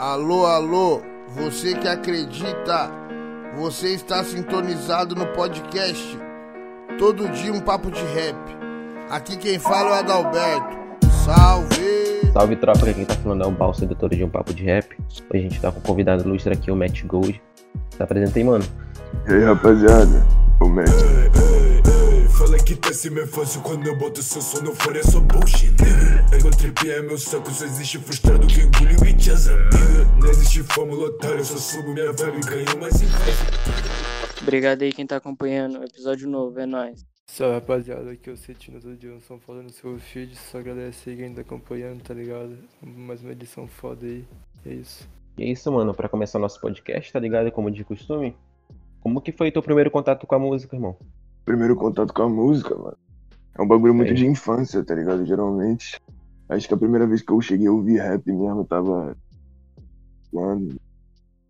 Alô, alô, você que acredita, você está sintonizado no podcast. Todo dia um papo de rap. Aqui quem fala é o Adalberto. Salve! Salve tropa, aqui quem tá falando é o Balsa, editor de um papo de rap. Hoje a gente tá com o convidado ilustre aqui, o Matt Gold. Se apresenta aí, mano. E aí, rapaziada, o Matt. Que tá se me fácil quando eu boto seu som no fone é só bullshit Ego trip é meu saco, só existe frustrado que engole o bitch as amiga Não existe fórmula otária, eu só subo minha vibe e ganho mais Obrigado aí quem tá acompanhando o episódio novo, é nóis. Salve rapaziada, aqui é o Cetino do Johnson falando no seu feed, só agradecer quem tá acompanhando, tá ligado? Mais uma edição foda aí, é isso. E é isso, mano, pra começar nosso podcast, tá ligado? Como de costume. Como que foi teu primeiro contato com a música, irmão? Primeiro contato com a música, mano. É um bagulho muito Sim. de infância, tá ligado? Geralmente. Acho que a primeira vez que eu cheguei a ouvir rap mesmo, eu tava. Quando?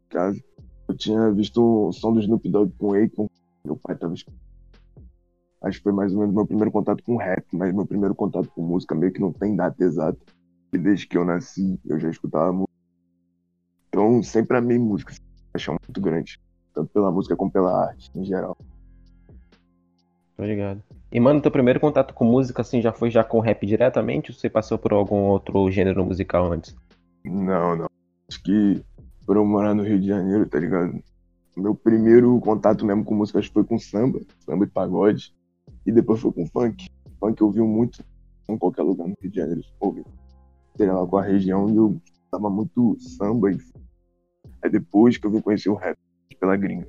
Casa. Eu tinha visto o som do Snoop Dogg com Akon. Meu pai tava escutando. Acho que foi mais ou menos meu primeiro contato com rap, mas meu primeiro contato com música meio que não tem data exata. E desde que eu nasci, eu já escutava música. Então, sempre amei música. Paixão muito grande. Tanto pela música como pela arte, em geral. Tô ligado. E, mano, teu primeiro contato com música, assim, já foi já com rap diretamente ou você passou por algum outro gênero musical antes? Não, não. Acho que por eu morar no Rio de Janeiro, tá ligado? Meu primeiro contato mesmo com música acho que foi com samba, samba e pagode. E depois foi com funk. Funk eu ouvi muito em qualquer lugar no Rio de Janeiro. Ouvi. Sei lá, com a região e eu tava muito samba. E... Aí depois que eu vim conhecer o rap pela gringa.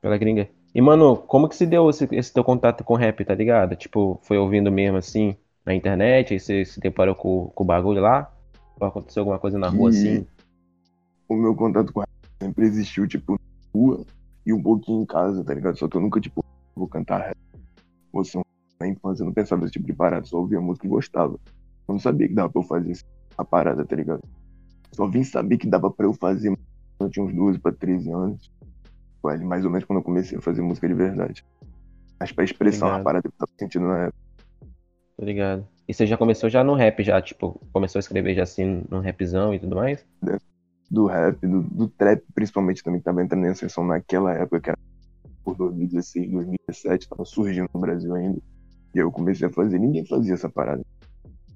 Pela gringa. E, mano, como que se deu esse, esse teu contato com rap, tá ligado? Tipo, foi ouvindo mesmo assim na internet, aí você se deparou com, com o bagulho lá? Aconteceu alguma coisa na rua assim? O meu contato com rap sempre existiu, tipo, na rua e um pouquinho em casa, tá ligado? Só que eu nunca, tipo, vou cantar rap. Ou. Na infância eu não pensava nesse tipo de parada, só ouvia música e gostava. Eu não sabia que dava pra eu fazer a parada, tá ligado? Só vim saber que dava pra eu fazer eu tinha uns 12 pra 13 anos. Mais ou menos quando eu comecei a fazer música de verdade. Mas pra expressar uma Obrigado. parada que eu tava sentindo na época. Tô ligado. E você já começou já no rap, já, tipo, começou a escrever já assim no rapzão e tudo mais? do rap, do, do trap principalmente também que tava entrando em ascensão naquela época, que era por 2016, 2017, tava surgindo no Brasil ainda. E aí eu comecei a fazer, ninguém fazia essa parada.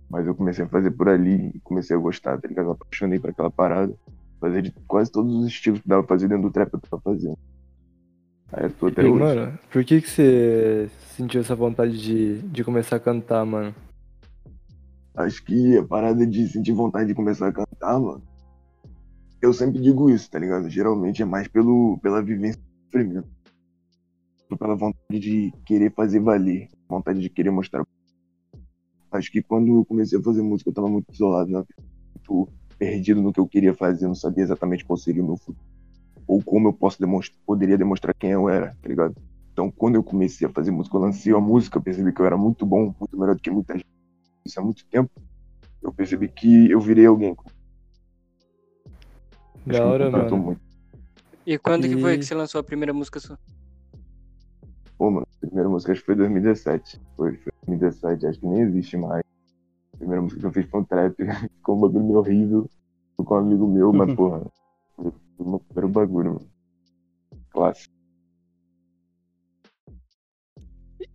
Mas eu comecei a fazer por ali e comecei a gostar, tá ligado? Eu apaixonei por aquela parada. Fazer de quase todos os estilos que dava pra fazer dentro do trap eu tava fazendo. Aí eu tô até E, hoje. mano, por que que você sentiu essa vontade de, de começar a cantar, mano? Acho que a parada de sentir vontade de começar a cantar, mano. Eu sempre digo isso, tá ligado? Geralmente é mais pelo, pela vivência do sofrimento. Pela vontade de querer fazer valer. Vontade de querer mostrar. Acho que quando eu comecei a fazer música, eu tava muito isolado, né? muito perdido no que eu queria fazer, não sabia exatamente qual seria o meu futuro. Ou como eu posso demonstrar, poderia demonstrar quem eu era, tá ligado? Então, quando eu comecei a fazer música, eu lancei a música, eu percebi que eu era muito bom, muito melhor do que muita gente. Isso há muito tempo. Eu percebi que eu virei alguém. Da hora, mano. muito. E quando que foi E- que você lançou a primeira música sua? Pô, mano, a primeira música acho que foi 2017. Foi, foi 2017, acho que nem existe mais. A primeira música que eu fiz foi um trap, ficou um bagulho meio horrível. Fui com um amigo meu, mas porra, meu primeiro bagulho, mano. Clássico.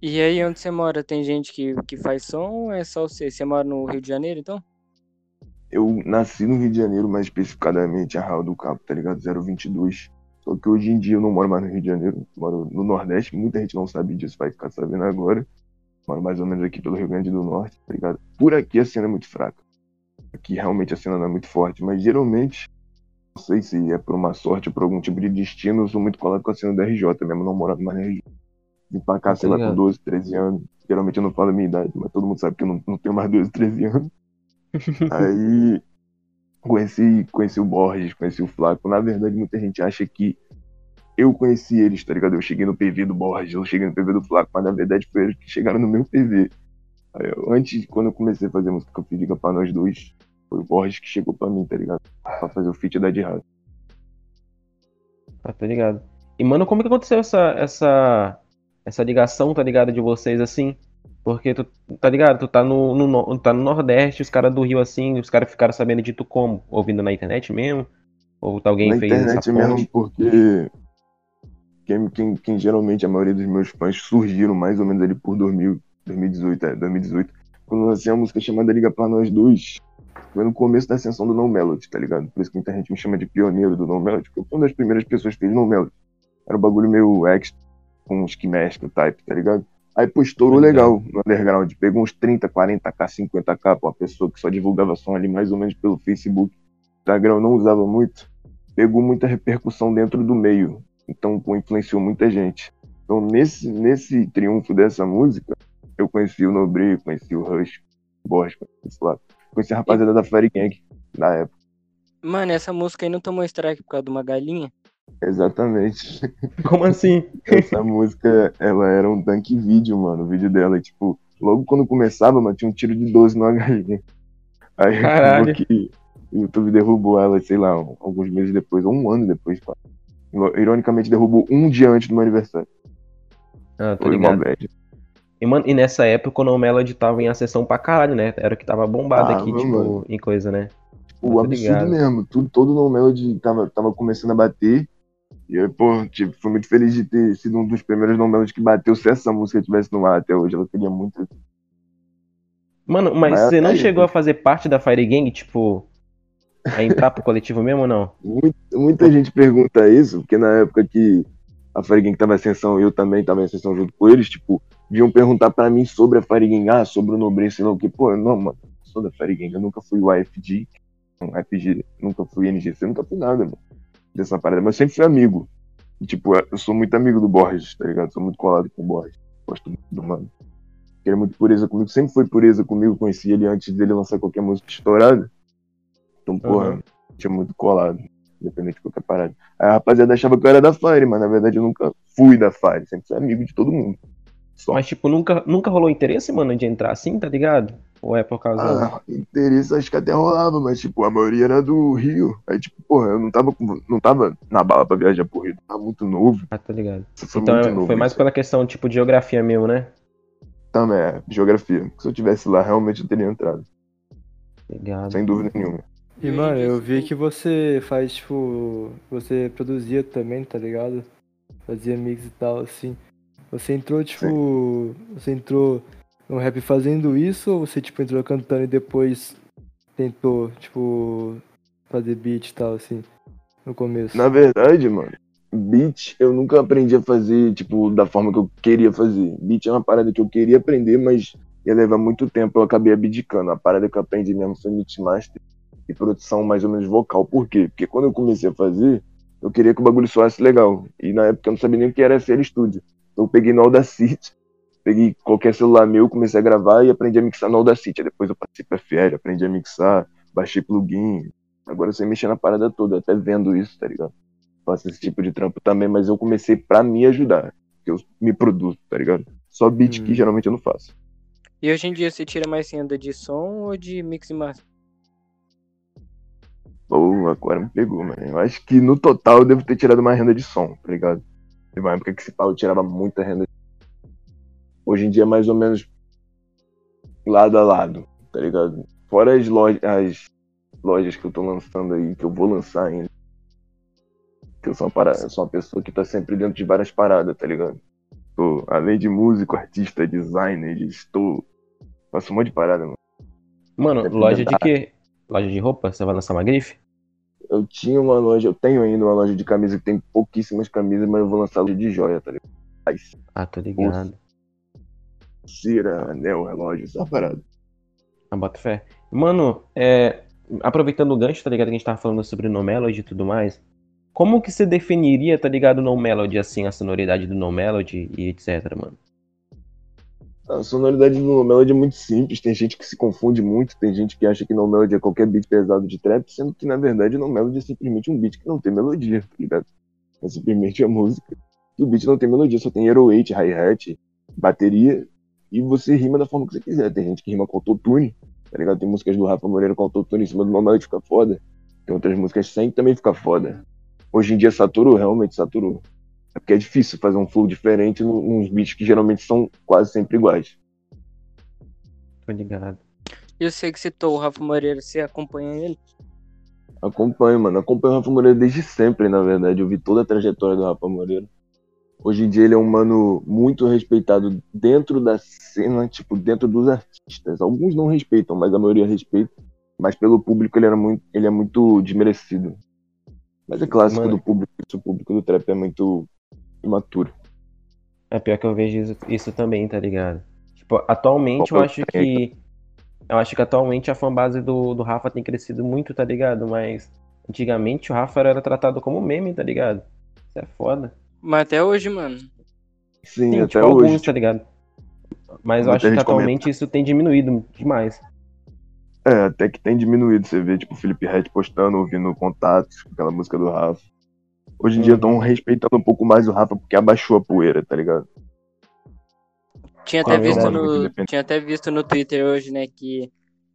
E aí onde você mora, tem gente que, que faz som ou é só você? Você mora no Rio de Janeiro, então? Eu nasci no Rio de Janeiro, mais especificadamente a Arraial do Cabo, tá ligado? 022. Só que hoje em dia eu não moro mais no Rio de Janeiro, moro no Nordeste. Muita gente não sabe disso, vai ficar sabendo agora. Moro mais ou menos aqui pelo Rio Grande do Norte, tá ligado? Por aqui a cena é muito fraca. Aqui realmente a cena não é muito forte, mas geralmente, não sei se é por uma sorte ou por algum tipo de destino, eu sou muito colado com a cena da RJ, mesmo não morando mais na RJ. Vim pra cá, Tá sei lá, com ligado. 12, 13 anos. Geralmente eu não falo a minha idade, mas todo mundo sabe que eu não, não tenho mais 12, 13 anos. Aí conheci, conheci o Borges, conheci o Flaco. Na verdade, muita gente acha que eu conheci eles, tá ligado? Eu cheguei no PV do Borges, eu cheguei no PV do Flaco, mas na verdade foi eles que chegaram no meu PV. Eu- antes, quando eu comecei a fazer música eu Liga pra nós dois, foi o Borges que chegou pra mim, tá ligado? Pra fazer o feat da Raça. Ah, tá ligado. E, mano, como que aconteceu essa, essa, essa ligação, tá ligado, de vocês assim? Porque tu, tá ligado? Tu tá no, no, tá no Nordeste, os caras do Rio assim, os caras ficaram sabendo de tu como? Ouvindo na internet mesmo? Ou tá alguém Na fez internet essa mesmo, ponte? porque quem, quem, quem geralmente a maioria dos meus fãs surgiram mais ou menos ali por 2000, 2018, é, 2018, quando lancei uma música chamada Liga Pra Nós Dois, foi no começo da ascensão do No Melody, tá ligado? Por isso que muita gente me chama de pioneiro do No Melody, porque eu fui uma das primeiras pessoas que fez No Melody. Era um bagulho meio extra, com uns que type, tá ligado? Aí, pô, estourou legal no underground. Pegou uns 30, 40k, 50k pra uma pessoa que só divulgava som ali mais ou menos pelo Facebook. Instagram não usava muito. Pegou muita repercussão dentro do meio. Então, pô, influenciou muita gente. Então, nesse, nesse triunfo dessa música, eu conheci o Nobre, conheci o Rush, o Borges, conheci, lá, conheci a rapaziada da Fire Gang na época. Mano, essa música aí não tomou strike por causa de uma galinha? Exatamente. Como assim? Essa música, ela era um tanque vídeo, mano. O vídeo dela, tipo, logo quando começava, mano, tinha um tiro de 12 numa galinha. Aí Caralho. acabou que o YouTube derrubou ela, sei lá, alguns meses depois, ou um ano depois, pá. Ironicamente, derrubou um dia antes do meu aniversário. Ah, tô Foi uma ligado. bad. E, mano, e nessa época o No Melody tava em ascensão pra caralho, né? Era o que tava bombado Ah, aqui, mano. tipo, em coisa, né? O absurdo ligado. mesmo. Tudo, todo No Melody tava, tava começando a bater. E eu, pô, tipo, fui muito feliz de ter sido um dos primeiros No Melody que bateu. Se essa música tivesse no ar até hoje, ela teria muito. Mano, mas Mas você não aí, chegou pô. a fazer parte da Fire Gang, tipo, a entrar pro coletivo mesmo ou não? Muita, muita gente pergunta isso, porque na época que a Fire Gang tava em ascensão e eu também tava em ascensão junto com eles, tipo, vinham perguntar pra mim sobre a Fire Gang, ah, sobre o Nobre, sei lá o que. Pô, não, mano, sou da eu nunca fui o AFG, um AFG, nunca fui NGC, nunca fui nada, mano, dessa parada, mas eu sempre fui amigo. E, tipo, eu sou muito amigo do Borges, tá ligado? Sou muito colado com o Borges. Gosto muito do mano. Ele é muito pureza comigo, sempre foi pureza comigo, conheci ele antes dele lançar qualquer música estourada. Então, porra, Aham. tinha muito colado, independente de qualquer parada. Aí a rapaziada achava que eu era da Fire, mas na verdade eu nunca fui da Fire, sempre fui amigo de todo mundo. Só. Mas, tipo, nunca, nunca rolou interesse, mano, de entrar assim, tá ligado? Ou é por causa. Ah, interesse acho que até rolava, mas tipo, a maioria era do Rio. Aí, tipo, porra, eu não tava, não tava na bala pra viajar pro Rio, tava muito novo. Ah, tá ligado. Foi Então muito é- novo. foi mais isso. pela questão, tipo, de geografia mesmo, né? Também, é, geografia. Se eu tivesse lá, realmente eu teria entrado, Ligado. sem dúvida nenhuma. E, mano, eu vi que você faz, tipo. Você produzia também, tá ligado? Fazia mix e tal, assim. Você entrou, tipo. Você entrou no rap fazendo isso ou você, tipo, entrou cantando e depois tentou, tipo. Fazer beat e tal, assim? No começo. Na verdade, mano, beat eu nunca aprendi a fazer, tipo, da forma que eu queria fazer. Beat é uma parada que eu queria aprender, mas ia levar muito tempo, eu acabei abdicando. A parada que eu aprendi mesmo foi mixmaster e produção mais ou menos vocal. Por quê? Porque quando eu comecei a fazer, eu queria que o bagulho soasse legal. E na época eu não sabia nem o que era FL Studio. Eu peguei no Audacity, peguei qualquer celular meu, comecei a gravar e aprendi a mixar no Audacity. Aí Depois eu passei pra FL, aprendi a mixar, baixei plugin. Agora eu sei mexer na parada toda, até vendo isso, tá ligado? Faço esse tipo de trampo também, mas eu comecei pra me ajudar. Que eu me produzo, tá ligado? Só beat que Hum. geralmente eu não faço. E hoje em dia você tira mais renda de som ou de mix e master? Pô, agora me pegou, mano. Eu acho que no total eu devo ter tirado uma renda de som, tá ligado? Teve uma época que se pau tirava muita renda. Hoje em dia é mais ou menos lado a lado, tá ligado? Fora as lojas, as lojas que eu tô lançando aí, que eu vou lançar ainda. Que eu sou uma, parada, eu sou uma pessoa que tá sempre dentro de várias paradas, tá ligado? Tô, além de músico, artista, designer, estou. Faço um monte de parada, mano. Mano, loja de quê? Loja de roupa? Você vai lançar uma grife? Eu tinha uma loja, eu tenho ainda uma loja de camisa que tem pouquíssimas camisas, mas eu vou lançar loja de joia, tá ligado? Ah, tô ligado. Cira, anel, relógio, essa parada. Ah, bota fé. Mano, é, aproveitando o gancho, tá ligado? Que a gente tava falando sobre No Melody e tudo mais. Como que você definiria, tá ligado, No Melody, assim, a sonoridade do No Melody e etc, mano? A sonoridade do No Melody é muito simples, tem gente que se confunde muito, tem gente que acha que No Melody é qualquer beat pesado de trap, sendo que na verdade No Melody é simplesmente um beat que não tem melodia, tá ligado? É simplesmente a música. E o beat não tem melodia, só tem 808, hi-hat, bateria, e você rima da forma que você quiser. Tem gente que rima com autotune, tá ligado? Tem músicas do Rafa Moreira com autotune em cima do No Melody fica foda. Tem outras músicas sem que também fica foda. Hoje em dia saturou, realmente saturou. É porque é difícil fazer um flow diferente nos beats que geralmente são quase sempre iguais. Tô ligado. Eu sei que citou o Rafa Moreira, você acompanha ele? Acompanho, mano. Acompanho o Rafa Moreira desde sempre, na verdade. Eu vi toda a trajetória do Rafa Moreira. Hoje em dia ele é um mano muito respeitado dentro da cena, tipo, dentro dos artistas. Alguns não respeitam, mas a maioria respeita. Mas pelo público ele, era muito, ele é muito desmerecido. Mas é clássico Mano. do público, isso, o público do trap é muito imaturo. É pior que eu vejo isso, isso também, tá ligado? Tipo, atualmente eu Qual acho que é, que. Eu acho que atualmente a fanbase do, do Rafa tem crescido muito, tá ligado? Mas antigamente o Rafa era tratado como meme, tá ligado? Isso é foda. Mas até hoje, mano. Sim, Sim, até tipo, hoje. alguns, tá ligado? Mas eu acho que atualmente isso tem diminuído demais. É, até que tem diminuído. Você vê, tipo, o Felipe Red postando, ouvindo contatos, aquela música do Rafa. Hoje em dia estão respeitando um pouco mais o Rafa porque abaixou a poeira, tá ligado? Tinha até, é visto no, tinha até visto no Twitter hoje, né, que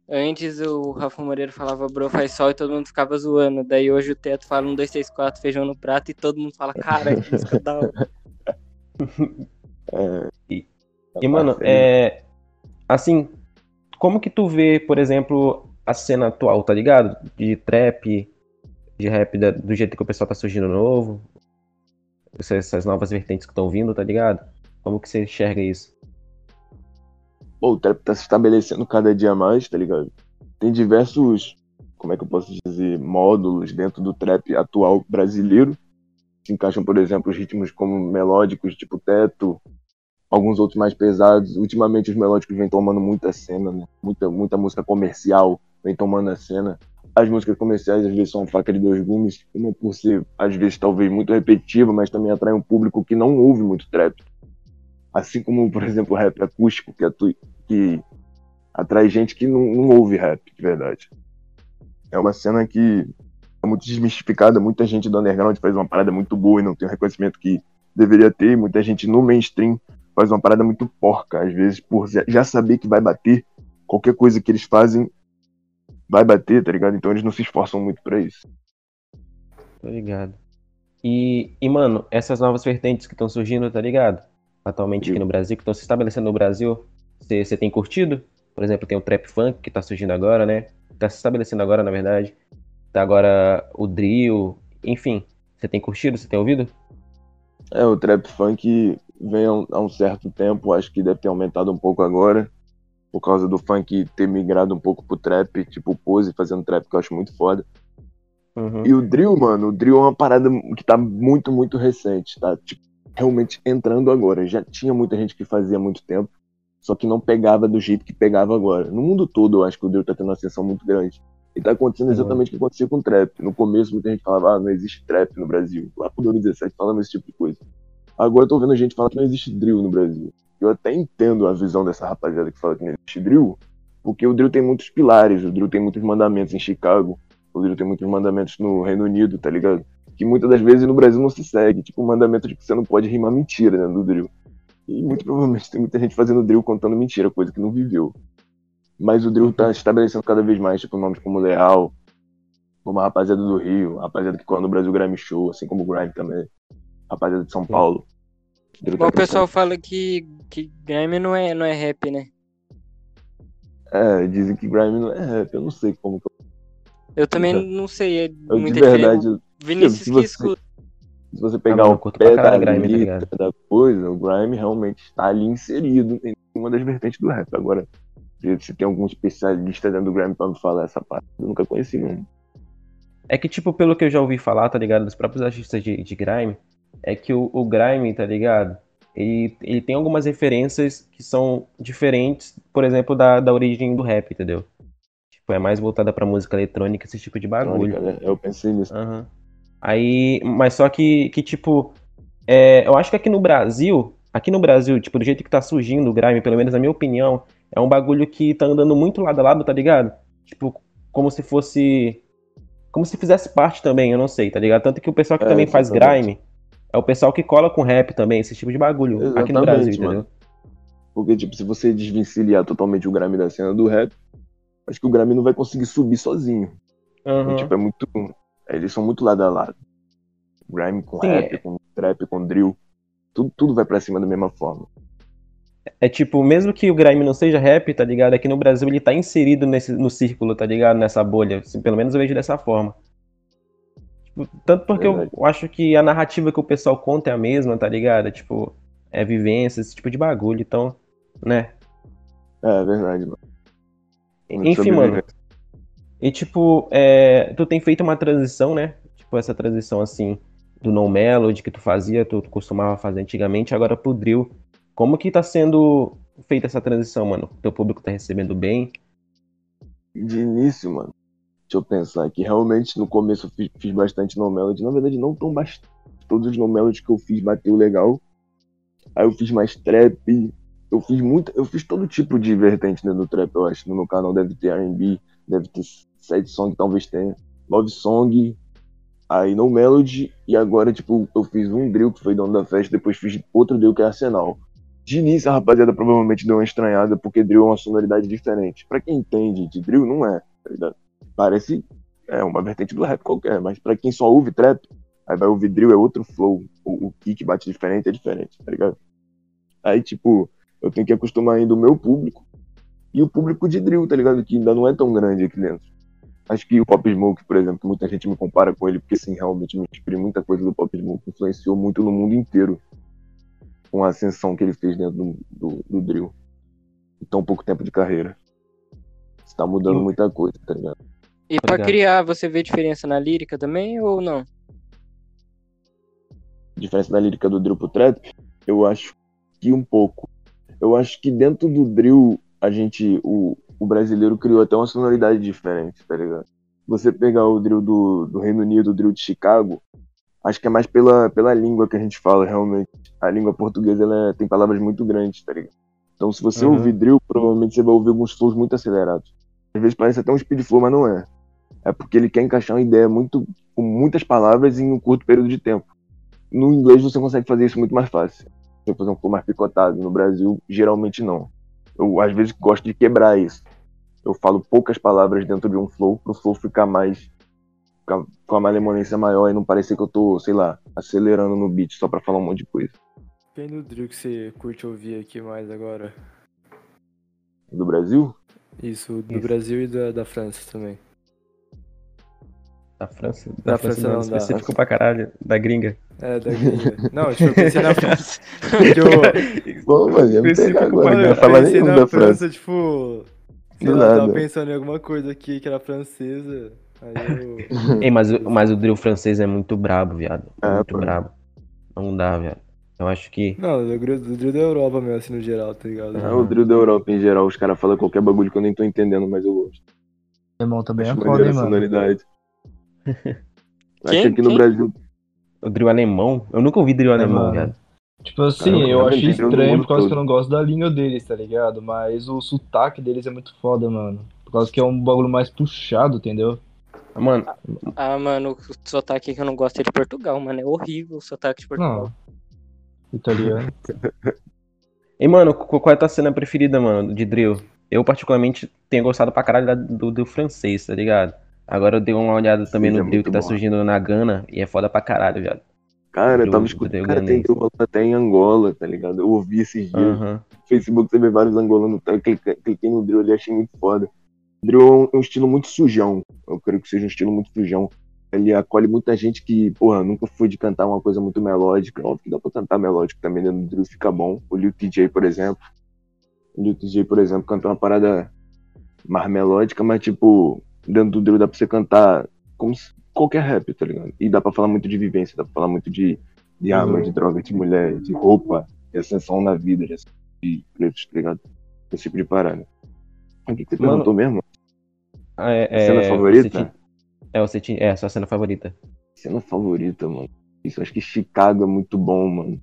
antes o Rafa Moreira falava bro faz sol e todo mundo ficava zoando. Daí hoje o Teto fala um, dois, três, quatro, feijão no prato e todo mundo fala, cara, que música da hora. É, E- E, mano, é. Assim, como que tu vê, por exemplo, a cena atual, tá ligado? De trap, de rap, da- do jeito que o pessoal tá surgindo novo? Essas, novas vertentes que estão vindo, tá ligado? Como que você enxerga isso? Pô, o trap tá se estabelecendo cada dia mais, tá ligado? Tem diversos, como é que eu posso dizer, módulos dentro do trap atual brasileiro. Se encaixam, por exemplo, os ritmos como melódicos, tipo teto, alguns outros mais pesados. Ultimamente os melódicos vêm tomando muita cena, né? Muita, muita música comercial vem tomando a cena. As músicas comerciais às vezes são faca de dois gumes, uma por ser, às vezes, talvez muito repetitiva, mas também atrai um público que não ouve muito trap. Assim como, por exemplo, o rap acústico, que, atu- que atrai gente que não, não ouve rap, de verdade. É uma cena que é muito desmistificada, muita gente do underground faz uma parada muito boa e não tem o reconhecimento que deveria ter, muita gente no mainstream faz uma parada muito porca, às vezes por já saber que vai bater, qualquer coisa que eles fazem vai bater, tá ligado? Então eles não se esforçam muito pra isso. Tô ligado. E, e mano, essas novas vertentes que estão surgindo, tá ligado? Atualmente aqui no Brasil, que estão se estabelecendo no Brasil, você você tem curtido? Por exemplo, tem o trap funk que tá surgindo agora, né? Tá se estabelecendo agora, na verdade. Tá agora o drill, enfim. Você tem curtido? Você tem ouvido? É, o trap funk vem há um, há um certo tempo, acho que deve ter aumentado um pouco agora, por causa do funk ter migrado um pouco pro trap, tipo o Pose fazendo trap, que eu acho muito foda. Uhum. E o drill, mano, o drill é uma parada que tá muito, muito recente, tá? Tipo, realmente entrando agora. Já tinha muita gente que fazia há muito tempo, só que não pegava do jeito que pegava agora. No mundo todo, eu acho que o drill tá tendo uma ascensão muito grande. E tá acontecendo Sim, exatamente o que acontecia com o trap. No começo, muita gente falava, ah, não existe trap no Brasil. Lá por 2017, falando esse tipo de coisa. Agora eu tô vendo gente falar que não existe drill no Brasil. Eu até entendo a visão dessa rapaziada que fala que não existe drill, porque o drill tem muitos pilares, o drill tem muitos mandamentos em Chicago, o drill tem muitos mandamentos no Reino Unido, tá ligado? Que muitas das vezes no Brasil não se segue. Tipo o mandamento de que você não pode rimar mentira dentro do drill. E muito provavelmente tem muita gente fazendo drill contando mentira, coisa que não viveu. Mas o drill tá estabelecendo cada vez mais, tipo, nomes como Leal, como a rapaziada do Rio, a rapaziada que corre no Brasil Grime Show, assim como o Grime também. A rapaziada de São Paulo. Bom, tá o pessoal fala que, que grime não é, não é rap, né? É, dizem que Grime não é rap, eu não sei como que Eu também Eu- não sei, é eu, muita de verdade, diferença. Vinícius se que você- escuta. se você pegar eu o pé da Grime, tá letra ligado? da coisa, o Grime realmente está ali inserido em uma das vertentes do rap. Agora, se tem algum especialista dentro do Grime pra me falar essa parte, eu nunca conheci nenhum. É que, tipo, pelo que eu já ouvi falar, tá ligado? Dos próprios artistas de, de grime, é que o, o grime, tá ligado? Ele, ele tem algumas referências que são diferentes, por exemplo, da, da origem do rap, entendeu? Tipo, é mais voltada pra música eletrônica, esse tipo de bagulho. Né? Eu pensei nisso. Aham. Aí, mas só que, que tipo, é, eu acho que aqui no Brasil, aqui no Brasil, tipo, do jeito que tá surgindo o grime, pelo menos na minha opinião, é um bagulho que tá andando muito lado a lado, tá ligado? Tipo, como se fosse, como se fizesse parte também, eu não sei, tá ligado? Tanto que o pessoal que É, também faz exatamente. grime é o pessoal que cola com rap também, esse tipo de bagulho, aqui no Exatamente, Brasil, mano. entendeu? Porque, tipo, se você desvencilhar totalmente o Grime da cena do rap, acho que o Grime não vai conseguir subir sozinho. Aham. Tipo, é muito. Eles são muito lado a lado. Grime com Sim, rap, é. com trap, com drill. Tudo, tudo vai pra cima da mesma forma. é tipo, mesmo que o grime não seja rap, tá ligado? Aqui no Brasil ele tá inserido nesse, no círculo, tá ligado? Nessa bolha. Assim, pelo menos eu vejo dessa forma. Tipo, tanto porque eu, eu acho que a narrativa que o pessoal conta é a mesma, tá ligado? Tipo, é vivência, esse tipo de bagulho. Então, né? É verdade, mano. Muito Enfim, mano. E tipo, é, tu tem feito uma transição, né? Tipo, essa transição assim, do no melody que tu fazia, tu costumava fazer antigamente, agora pro drill. Como que tá sendo feita essa transição, mano? Teu público tá recebendo bem? De início, mano. Deixa eu pensar aqui. Realmente, no começo eu fiz, fiz bastante no melody. Na verdade, não tão bastante. Todos os no melody que eu fiz bateu legal. Aí eu fiz mais trap. Eu fiz muito. Eu fiz todo tipo de vertente dentro do trap, eu acho. No meu canal deve ter R&B, deve ter sad song, talvez tenha. Love song. Aí no melody. E agora, tipo, eu fiz um drill que foi dono da festa. Depois fiz outro drill que é Arsenal. De início, a rapaziada provavelmente deu uma estranhada, porque drill é uma sonoridade diferente. Pra quem entende de drill, não é, tá ligado? Parece é uma vertente do rap qualquer, mas pra quem só ouve trap, aí vai ouvir drill é outro flow. O, o kick bate diferente, é diferente, tá ligado? Aí, tipo, eu tenho que acostumar ainda o meu público e o público de drill, tá ligado? Que ainda não é tão grande aqui dentro. Acho que o Pop Smoke, por exemplo, que muita gente me compara com ele, porque sim, realmente me inspirei muita coisa do Pop Smoke, influenciou muito no mundo inteiro com a ascensão que ele fez dentro do, do, do drill. Em tão pouco tempo de carreira. Está mudando muita coisa, tá ligado? E pra Obrigado. criar, você vê diferença na lírica também ou não? diferença da lírica do drill pro trap, eu acho que um pouco. Eu acho que dentro do drill, a gente, o, o brasileiro criou até uma sonoridade diferente, tá ligado? Você pegar o drill do, do Reino Unido, o drill de Chicago, acho que é mais pela, pela língua que a gente fala, realmente. A língua portuguesa, ela é- tem palavras muito grandes, tá ligado? Então, se você Uhum. ouvir drill, provavelmente você vai ouvir alguns flows muito acelerados. Às vezes parece até um speed flow, mas não é. É porque ele quer encaixar uma ideia muito, com muitas palavras em um curto período de tempo. No inglês você consegue fazer isso muito mais fácil. Você fazer um flow mais picotado. No Brasil, geralmente não. Eu, às vezes, gosto de quebrar isso. Eu falo poucas palavras dentro de um flow, pro flow ficar mais. ficar com a malemolência maior e não parecer que eu tô, sei lá, acelerando no beat só pra falar um monte de coisa. Quem do drill que você curte ouvir aqui mais agora? Do Brasil? Isso, do Isso. Brasil e da, da França também. Da França? Da França não, da- específico pra caralho. Da gringa. É, da gringa. Não, tipo, eu pensei na França. Eu, Bom, mano, ia me Específico pegar agora. pra- Não falar na da França, França. tipo. Sei Do lá, tava pensando em alguma coisa aqui que era francesa. Aí eu. Ei, mas, o- mas o drill francês é muito brabo, viado. É É, muito pô. brabo. Não dá, viado. Eu acho que. Não, do drill, do drill da Europa mesmo, assim, no geral, tá ligado? É o drill da Europa em geral. Os caras falam qualquer bagulho que eu nem tô entendendo, mas eu gosto. Alemão também é maneiro hein, a mano. sonoridade. Acho Quem? que aqui no Quem? Brasil. O drill alemão? Eu nunca ouvi drill alemão, mano. viado. Tipo assim, eu eu acho estranho por causa todo. que eu não gosto da língua deles, tá ligado? Mas o sotaque deles é muito foda, mano. Por causa que é um bagulho mais puxado, entendeu? Mano, Ah, mano, o sotaque que eu não gosto é de Portugal, mano. É horrível o sotaque de Portugal. Não. Italiano. E, mano, qu- qual é a tua cena preferida, mano, de drill? Eu, particularmente, tenho gostado pra caralho do, do francês, tá ligado? Agora eu dei uma olhada também Sim, no é drill muito que tá bom. surgindo na Gana e é foda pra caralho, viado. Cara, eu tava escutando. Cara, tem drill rolando até em Angola, tá ligado? Eu ouvi esses dias. No Facebook você vê vários angolanos. Eu cliquei, cliquei no drill ali e achei muito foda. Drill é um, é um estilo muito sujão. Eu creio que seja um estilo muito sujão. Ele acolhe muita gente que, porra, nunca foi de cantar uma coisa muito melódica. Óbvio que dá pra cantar melódico também dentro do drill, fica bom. O Lil TJ, por exemplo. O Lil TJ, por exemplo, cantou uma parada mais melódica, mas, tipo, dentro do drill dá pra você cantar como qualquer rap, tá ligado? E dá pra falar muito de vivência, dá pra falar muito de, de arma, Uhum. de droga, de mulher, de roupa, de ascensão na vida, de, de pretos, tá ligado? Esse tipo de parada. O que, que você Mano, perguntou mesmo? Ah, É, Cena é, favorita? É, você tinha... é, a sua cena favorita. Cena favorita, mano. Isso, acho que Chicago é muito bom, mano.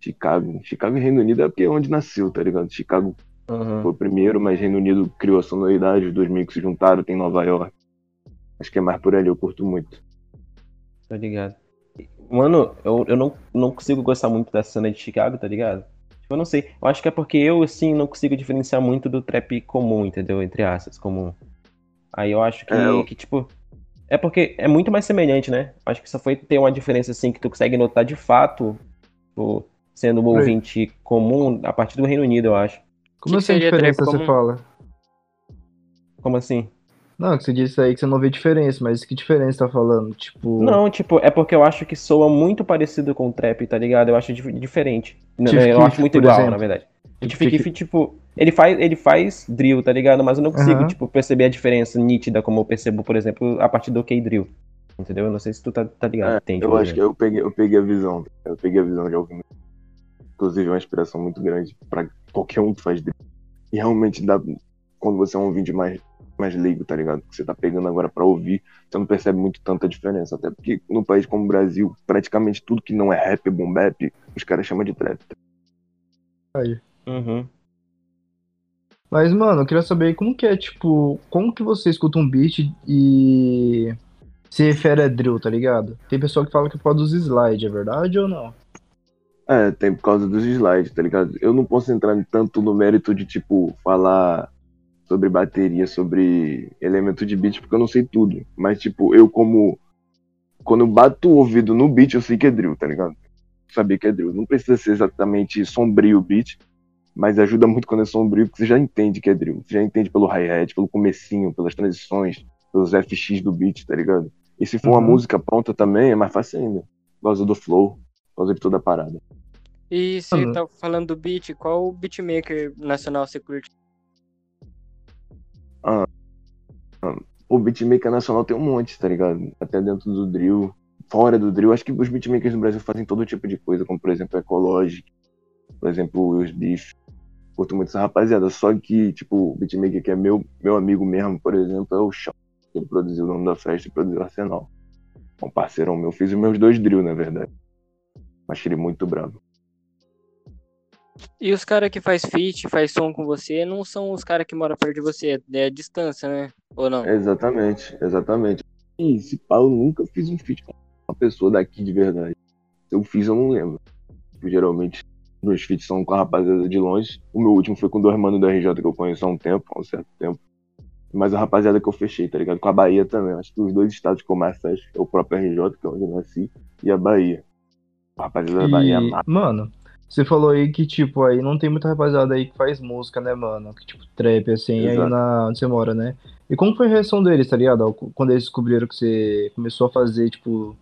Chicago. Chicago e Reino Unido é porque é onde nasceu, tá ligado? Chicago Aham. foi o primeiro, mas Reino Unido criou a sonoridade, os dois meio que se juntaram, tem Nova York. Acho que é mais por ali, eu curto muito. Tá ligado? Mano, eu, eu não, não consigo gostar muito dessa cena de Chicago, tá ligado? Tipo, eu não sei. Eu acho que é porque eu, assim, não consigo diferenciar muito do trap comum, entendeu? Entre aspas, comum. Aí eu acho que, É, eu- que, tipo. É porque é muito mais semelhante, né? Acho que só foi ter uma diferença, assim, que tu consegue notar de fato. Tipo, sendo um ouvinte comum a partir do Reino Unido, eu acho. Como Que assim a seria diferença trap você comum? fala? Como assim? Não, que você disse aí que você não vê diferença, mas que diferença tá falando? Tipo. Não, tipo, é porque eu acho que soa muito parecido com o trap, tá ligado? Eu acho dif- diferente. Não, Chief eu acho muito igual, exemplo. na verdade. O Chief Chief Keef- Keef, tipo, ele faz, ele faz drill, tá ligado? Mas eu não consigo, Aham. tipo, perceber a diferença nítida como eu percebo, por exemplo, a partir do K-Drill. Entendeu? Eu não sei se tu tá, tá ligado. É, entende, eu acho que exemplo. eu peguei, eu peguei a visão. Eu peguei a visão de alguém. Inclusive, é uma inspiração muito grande pra qualquer um que faz drill. E realmente dá. Quando você é um vídeo mais, mais leigo, tá ligado? Que você tá pegando agora pra ouvir, você não percebe muito tanta diferença. Até porque num país como o Brasil, praticamente tudo que não é rap, boom bap, os caras chamam de trap. Uhum. Mas, mano, eu queria saber como que é, tipo, como que você escuta um beat e se refere a drill, tá ligado? Tem pessoal que fala que é por causa dos slides, é verdade ou não? É, tem por causa dos slides, tá ligado? Eu não posso entrar tanto no mérito de, tipo, falar sobre bateria, sobre elemento de beat, porque eu não sei tudo. Mas, tipo, eu como. Quando eu bato o ouvido no beat, eu sei que é drill, tá ligado? Sabia que é drill. Não precisa ser exatamente sombrio o beat, mas ajuda muito quando é sombrio, porque você já entende que é drill. Você já entende pelo hi-hat, pelo comecinho, pelas transições, pelos FX do beat, tá ligado? E se for uma Uhum. música pronta também, é mais fácil ainda. Por causa do flow, por causa de toda a parada. E você tá falando do beat, qual beatmaker nacional você curte? O beatmaker nacional tem um monte, tá ligado? Até dentro do drill, fora do drill. Acho que os beatmakers no Brasil fazem todo tipo de coisa, como por exemplo Ecologic, por exemplo os Beef. Curto muito essa rapaziada. Só que, tipo, o beatmaker que é meu, meu amigo mesmo, por exemplo, é o Chão. Ele produziu o nome da festa e produziu o Arsenal. É um parceirão meu. Fiz os meus dois drill, na verdade. Achei ele muito bravo. E os caras que faz feat, faz som com você, não são os caras que moram perto de você, é a distância, né? Ou não? Exatamente, exatamente. E se pá, eu nunca fiz um feat com uma pessoa daqui de verdade. Se eu fiz, eu não lembro. Tipo, geralmente, meus feats são com a rapaziada de longe. O meu último foi com dois manos da RJ que eu conheço há um tempo, há um certo tempo. Mas a rapaziada que eu fechei, tá ligado? Com a Bahia também. Acho que os dois estados que eu mais fecho é o próprio RJ, que é onde eu nasci, e a Bahia. A rapaziada da Bahia é E, massa. mano, você falou aí que, tipo, aí não tem muita rapaziada aí que faz música, né, mano? Que, tipo, trap, assim, aí Exato. na, onde você mora, né? E como foi a reação deles, tá ligado? Quando eles descobriram que você começou a fazer, tipo,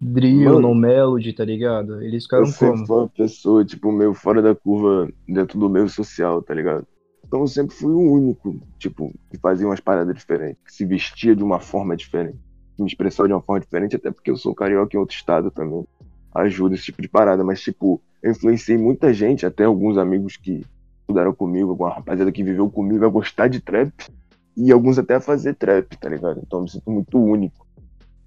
drill, no melody, tá ligado? Eles ficaram Eu sempre como? fui uma pessoa, tipo, meio fora da curva dentro do meio social, tá ligado? Então eu sempre fui o único, tipo, que fazia umas paradas diferentes, que se vestia de uma forma diferente, que me expressava de uma forma diferente, até porque eu sou carioca em outro estado também. Ajuda esse tipo de parada, mas, tipo, eu influenciei muita gente, até alguns amigos que estudaram comigo, alguma rapaziada que viveu comigo a gostar de trap, e alguns até a fazer trap, tá ligado? Então eu me sinto muito único.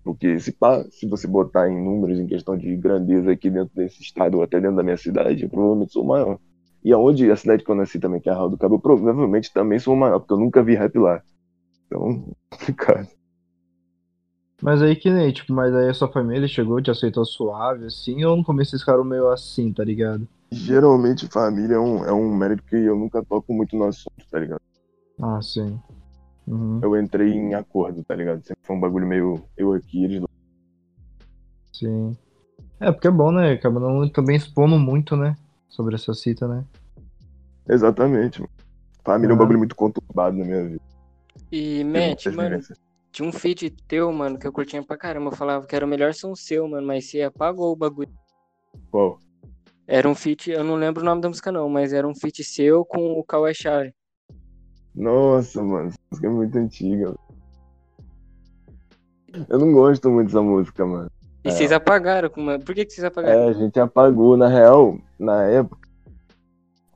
Porque se, pá, se você botar em números em questão de grandeza aqui dentro desse estado ou até dentro da minha cidade, eu provavelmente sou o maior. E aonde a cidade que eu nasci também, que é a Raul do Cabo, eu provavelmente também sou o maior, porque eu nunca vi rap lá. Então, complicado. Mas aí que nem, tipo, mas aí a sua família chegou, te aceitou suave, assim, ou no começo eles ficaram meio assim, tá ligado? Geralmente família é um, é um mérito que eu nunca toco muito no assunto, tá ligado? Ah, sim. Uhum, Eu entrei em acordo, tá ligado? Sempre foi um bagulho meio eu aqui, eles sim. É, porque é bom, né? Acaba não também expondo muito, né? Sobre essa cita, né? Exatamente. mano. Família é um Ah. bagulho muito conturbado na minha vida. E, Tem Matt, muitas mano, vivências. Tinha um feat teu, mano, que eu curtia pra caramba. Eu falava que era o melhor som seu, mano, mas você apagou o bagulho. Qual? Era um feat, eu não lembro o nome da música não, mas era um feat seu com o Kawhi Chave. Nossa, mano, essa música é muito antiga. Eu não gosto muito dessa música, mano. E É. vocês apagaram, com uma... por que, que vocês apagaram? É, a gente apagou. Na real, na época,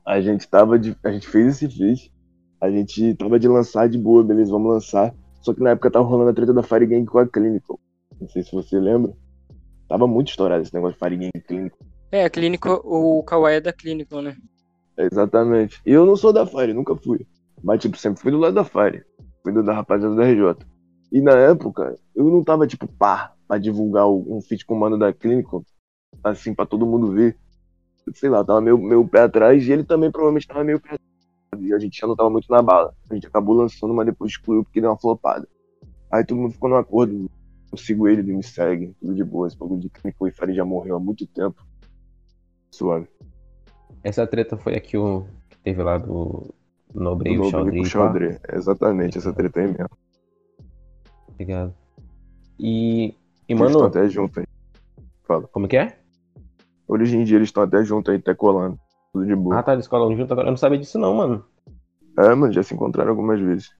a gente tava de. A gente fez esse feat. A gente tava de lançar de boa, beleza, vamos lançar. Só que na época tava rolando a treta da Fire Gang com a Clinical. Não sei se você lembra. Tava muito estourado esse negócio de Fire Gang Clinical. É, a clínica, o Kawhi é da clínica, né? Exatamente. E eu não sou da Fire, nunca fui. Mas, tipo, sempre fui do lado da Fire. Fui do da rapaziada da RJ. E na época, eu não tava, tipo, pá, pra divulgar um feat com o mano da Clinical, assim, pra todo mundo ver. Sei lá, tava meio, meio pé atrás e ele também provavelmente tava meio pé atrás. E a gente já não tava muito na bala. A gente acabou lançando, mas depois excluiu porque deu uma flopada. Aí todo mundo ficou no acordo. Eu sigo ele, ele me segue, tudo de boa. Esse bagulho de Clinical e Fire já morreu há muito tempo. Suave. Essa treta foi a que, o, que teve lá do Nobre e o o Chaudry. Exatamente, essa treta aí mesmo. tá ligado? E, e Eles estão mano, até juntos aí. como que é? Hoje em dia eles estão até juntos aí, até colando. Tudo de boa. Ah, tá, eles colam junto agora. Eu não sabia disso não, mano. É, mano, já se encontraram algumas vezes.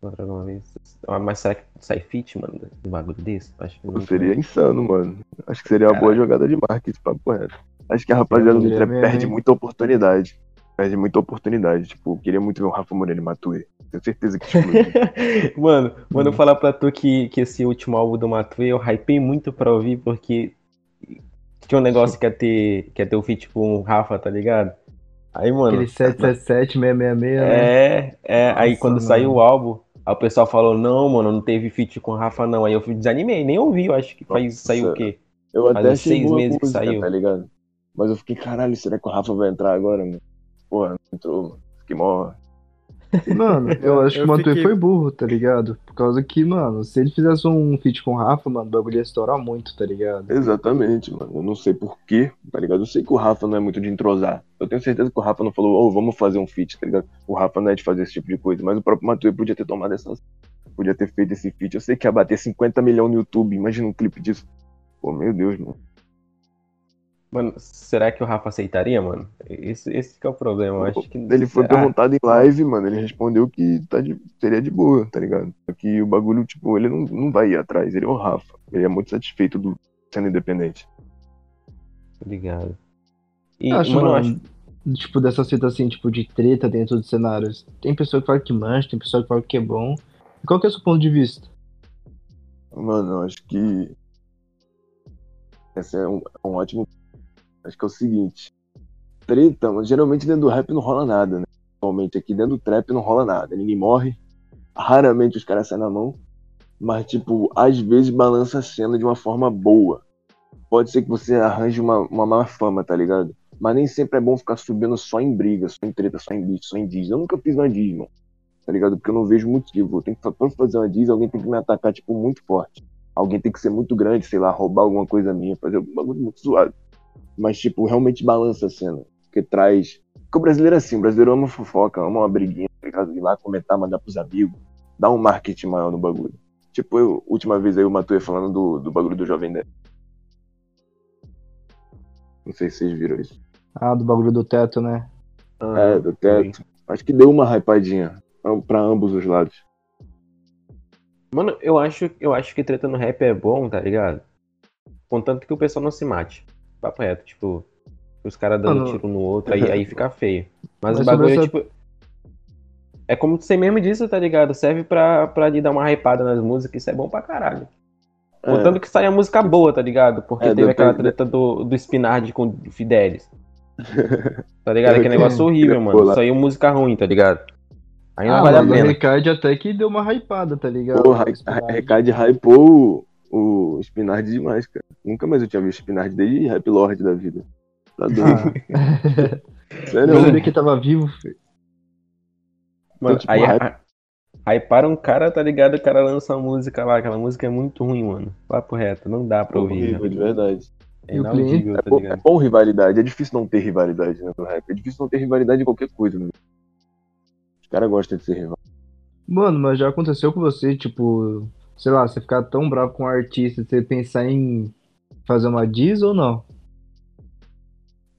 Outra alguma vez. Ah, Mas será que sai fit, mano, um bagulho desse? Acho que não. Seria insano, mano. Acho que seria uma boa jogada de marketing, papo reto. Acho que a rapaziada do trap mesmo, perde muita oportunidade. Perde muita oportunidade. Tipo, eu queria muito ver o Rafa Moreira e Matue. Tenho certeza que tipo, Mano, mano, eu falar pra tu que, que esse último álbum do Matuê eu hypei muito pra ouvir, porque tinha um negócio que ia ter, que ia ter o feat com o Rafa, tá ligado? Aí, mano. Aquele 777, 666, né? É, é, aí Nossa, quando mano. saiu o álbum, aí o pessoal falou, não, mano, não teve feat com o Rafa, não. Aí eu desanimei, nem ouvi, eu acho que faz, Nossa. saiu o quê? eu Faz até seis meses que música, saiu. tá ligado? Mas eu fiquei, caralho, será que o Rafa vai entrar agora, mano? Porra, não entrou, mano. Fiquei mó. Mano, eu acho que Eu o Matuê fiquei- foi burro, tá ligado? Por causa que, mano, se ele fizesse um feat com o Rafa, mano, o bagulho ia estourar muito, tá ligado? Exatamente, mano. Eu não sei porquê, tá ligado? Eu sei que o Rafa não é muito de entrosar. Eu tenho certeza que o Rafa não falou, ô, vamos fazer um feat, tá ligado? O Rafa não é de fazer esse tipo de coisa, mas o próprio Matuê podia ter tomado essa. Podia ter feito esse feat. Eu sei que ia bater 50 milhões no YouTube, imagina um clipe disso. Pô, meu Deus, mano. Mano, será que o Rafa aceitaria, mano? Esse, esse que é o problema, eu acho que. Ele foi será? perguntado em live, mano. Ele respondeu que tá de, seria de boa, tá ligado? Só que o bagulho, tipo, ele não, não vai ir atrás. Ele é o Rafa. Ele é muito satisfeito do sendo independente. Obrigado. E, Eu acho, mano, mano, acho. tipo, dessa fita assim, tipo, de treta dentro dos cenários. Tem pessoa que fala que mancha, tem pessoa que fala que é bom. E qual que é o seu ponto de vista? Mano, eu acho que. Esse é um, é um ótimo. Acho que é o seguinte. Treta, mano, geralmente dentro do rap não rola nada, né? Normalmente aqui dentro do trap não rola nada. Ninguém morre. Raramente os caras saem na mão. Mas, tipo, às vezes balança a cena de uma forma boa. Pode ser que você arranje uma, uma má fama, tá ligado? Mas nem sempre é bom ficar subindo só em briga, só em treta, só em beat, só em diz. Eu nunca fiz uma diz, mano. Tá ligado? Porque eu não vejo motivo. Tenho que, pra fazer uma diz, alguém tem que me atacar, tipo, muito forte. Alguém tem que ser muito grande, sei lá, roubar alguma coisa minha, fazer algum bagulho muito zoado. Mas, tipo, realmente balança a cena. Porque traz. Porque o brasileiro é assim, o brasileiro ama fofoca, ama uma briguinha, tá ligado? Ir lá comentar, mandar pros amigos, dar um marketing maior no bagulho. Tipo, eu, última vez aí o Matuê falando do, do bagulho do Jovem Nerd. Não sei se vocês viram isso. Ah, do bagulho do teto, né? Ah, É, do teto. Acho que deu uma hypadinha pra- pra ambos os lados. Mano, eu acho, eu acho que treta no rap é bom, tá ligado? Contanto que o pessoal não se mate. Papo reto, tipo, os caras dando Mano, tiro no outro, aí, aí fica feio. Mas, Mas o bagulho é tipo. É como você mesmo disse, tá ligado? Serve pra, pra lhe dar uma hypada nas músicas, isso é bom pra caralho. Contanto que saia música boa, tá ligado? Porque É, teve aquela depende- treta do, do Spinard com o Fidelis. Tá ligado? Aquele É, negócio horrível, mano. Saiu música ruim, tá ligado? Aí não ah, vale a mas o pena. Ricardo até que deu uma hypada, tá ligado? Pô, O. Recade hypou o, Spinard demais, cara. Nunca mais eu tinha visto Spinard desde Rap Lord da vida. Tá doido. Ah, Sério, eu mano. que tava vivo, filho. Mano, tipo, aí hype- a- hyparam um cara, tá ligado? O cara lança uma música lá, aquela música é muito ruim, mano. Papo reto, não dá pra ouvir. horrível, de né? verdade. É inaudível, É tá bom, é ligado? bom rivalidade. É difícil não ter rivalidade né, no rap. É difícil não ter rivalidade em qualquer coisa. Né? Os caras gostam de ser rival. Mano, mas já aconteceu com você, tipo, sei lá, você ficar tão bravo com um artista, você pensar em fazer uma diss ou não?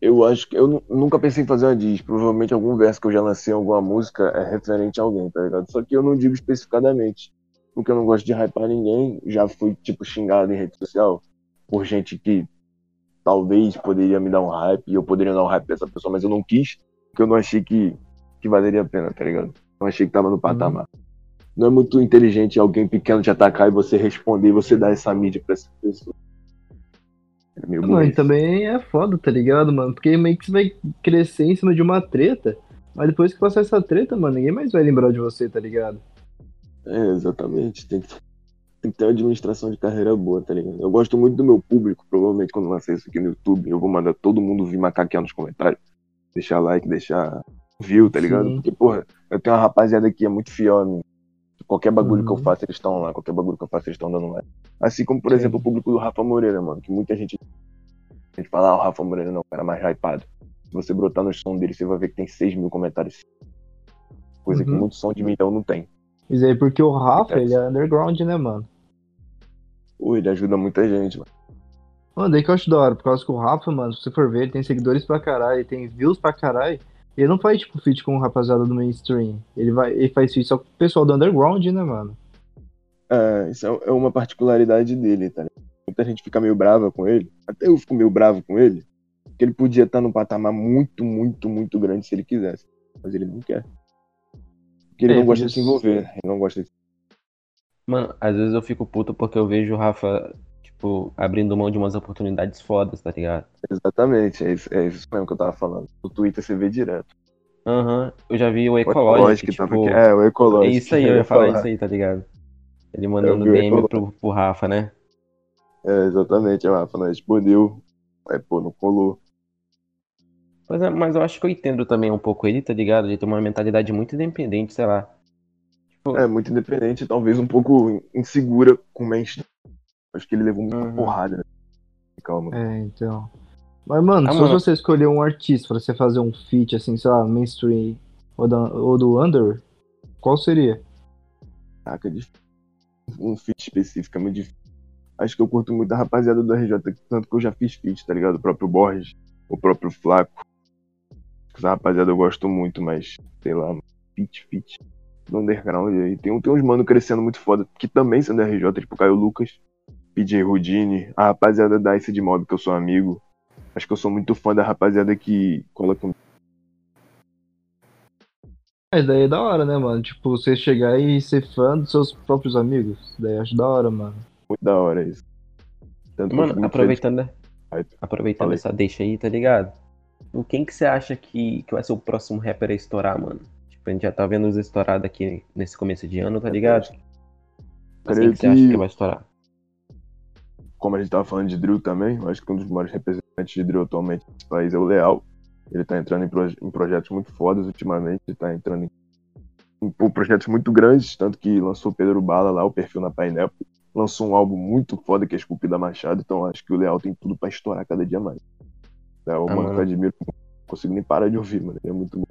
Eu acho que eu nu- nunca pensei em fazer uma diss. Provavelmente algum verso que eu já lancei em alguma música é referente a alguém, tá ligado? Só que eu não digo especificadamente. Porque eu não gosto de hypar ninguém. Já fui, tipo, xingado em rede social por gente que talvez poderia me dar um hype e eu poderia dar um hype pra essa pessoa, mas eu não quis, porque eu não achei que, que valeria a pena, tá ligado? Não achei que tava no patamar. Não é muito inteligente alguém pequeno te atacar e você responder e você dar essa mídia pra essa pessoa. É meio Mano, e também é foda, tá ligado, mano? Porque meio que você vai crescer em cima de uma treta, mas depois que passar essa treta, mano, ninguém mais vai lembrar de você, tá ligado? É, exatamente. Tem que, tem que ter uma administração de carreira boa, tá ligado? Eu gosto muito do meu público, provavelmente quando lançar isso aqui no YouTube, eu vou mandar todo mundo vir macaquear nos comentários. Deixar like, deixar view, tá ligado? Sim. Porque, porra, eu tenho uma rapaziada que é muito fiel a mim. Qualquer bagulho que eu Uhum. faço, eles estão lá. Qualquer bagulho que eu faço, eles estão dando like. Assim como, por Sim. exemplo, o público do Rafa Moreira, mano. Que muita gente, a gente fala, ah, o Rafa Moreira não, o cara mais hypado. você brotar no som dele, você vai ver que tem 6 mil comentários. Coisa que Uhum. muito som de milhão não tem. Isso aí porque o Rafa, É. ele é underground, né, mano? Pô, ele ajuda muita gente, mano. Mano, daí que eu acho da hora, por causa que o Rafa, mano, se você for ver, ele tem seguidores pra caralho, tem views pra caralho. Ele não faz, tipo, feat com o rapaziada do mainstream. Ele, vai, ele faz feat só com o pessoal do underground, né, mano? É, isso é é uma particularidade dele, tá ligado? Muita gente fica meio brava com ele. Até eu fico meio bravo com ele. Porque ele podia estar num patamar muito, muito, muito grande se ele quisesse. Mas ele não quer. Porque ele É, não gosta de se envolver. Ele não gosta de Mano, às vezes eu fico puto porque eu vejo o Rafa, tipo, abrindo mão de umas oportunidades fodas, tá ligado? Exatamente, é isso, é isso mesmo que eu tava falando. No Twitter você vê direto. Aham, eu já vi o O Ecologic, que tava tipo, aqui. É, o é Ecologic. isso aí, eu ia falar isso aí, tá ligado? Ele mandando vi o DM pro, pro Rafa, né? É, exatamente, o Rafa não respondeu. Aí, pô, não colou. Mas, é- mas eu acho que eu entendo também um pouco ele, tá ligado? Ele tem uma mentalidade muito independente, sei lá. Tipo, É, muito independente, talvez um pouco insegura com o mainstream. Acho que ele levou muita Uhum. porrada, né? Calma. É, então. Mas, mano, Ah, se mano. você escolher um artista pra você fazer um feat, assim, sei lá, mainstream ou, da, ou do under, qual seria? Caraca, difícil. um feat específico é muito difícil. Acho que eu curto muito a rapaziada do RJ, tanto que eu já fiz feat, tá ligado? O próprio Borges, o próprio Flaco. Essa rapaziada eu gosto muito, mas, sei lá, feat, feat. Do underground aí. Tem, tem uns mano crescendo muito foda, que também são do RJ, tipo Caio Lucas, PJ Rudini, a rapaziada da Ice de Mob, que eu sou amigo. Acho que eu sou muito fã da rapaziada que coloca um Mas daí é da hora, né, mano? Tipo, você chegar e ser fã dos seus próprios amigos. Daí eu acho da hora, mano. muito da hora isso. Tanto Mano, aproveitando, Aí, aproveitando falei. essa deixa aí, tá ligado? O quem que você acha que, que vai ser o próximo rapper a estourar, mano? Tipo, a gente já tá vendo os estourados aqui nesse começo de ano, tá ligado? Mas quem Creio que você acha que- que vai estourar? Como a gente tava falando de drill também, eu acho que um dos maiores representantes de drill atualmente nesse país é o Leal. Ele tá entrando em, proje- em projetos muito fodas ultimamente, ele tá entrando em, em projetos muito grandes, tanto que lançou Pedro Bala lá, o perfil na Pineapple, lançou um álbum muito foda que é Esculpida Machado, então acho que o Leal tem tudo pra estourar cada dia mais. É o Ah, mano que eu admiro, não consigo nem parar de ouvir, mano, ele é muito bom.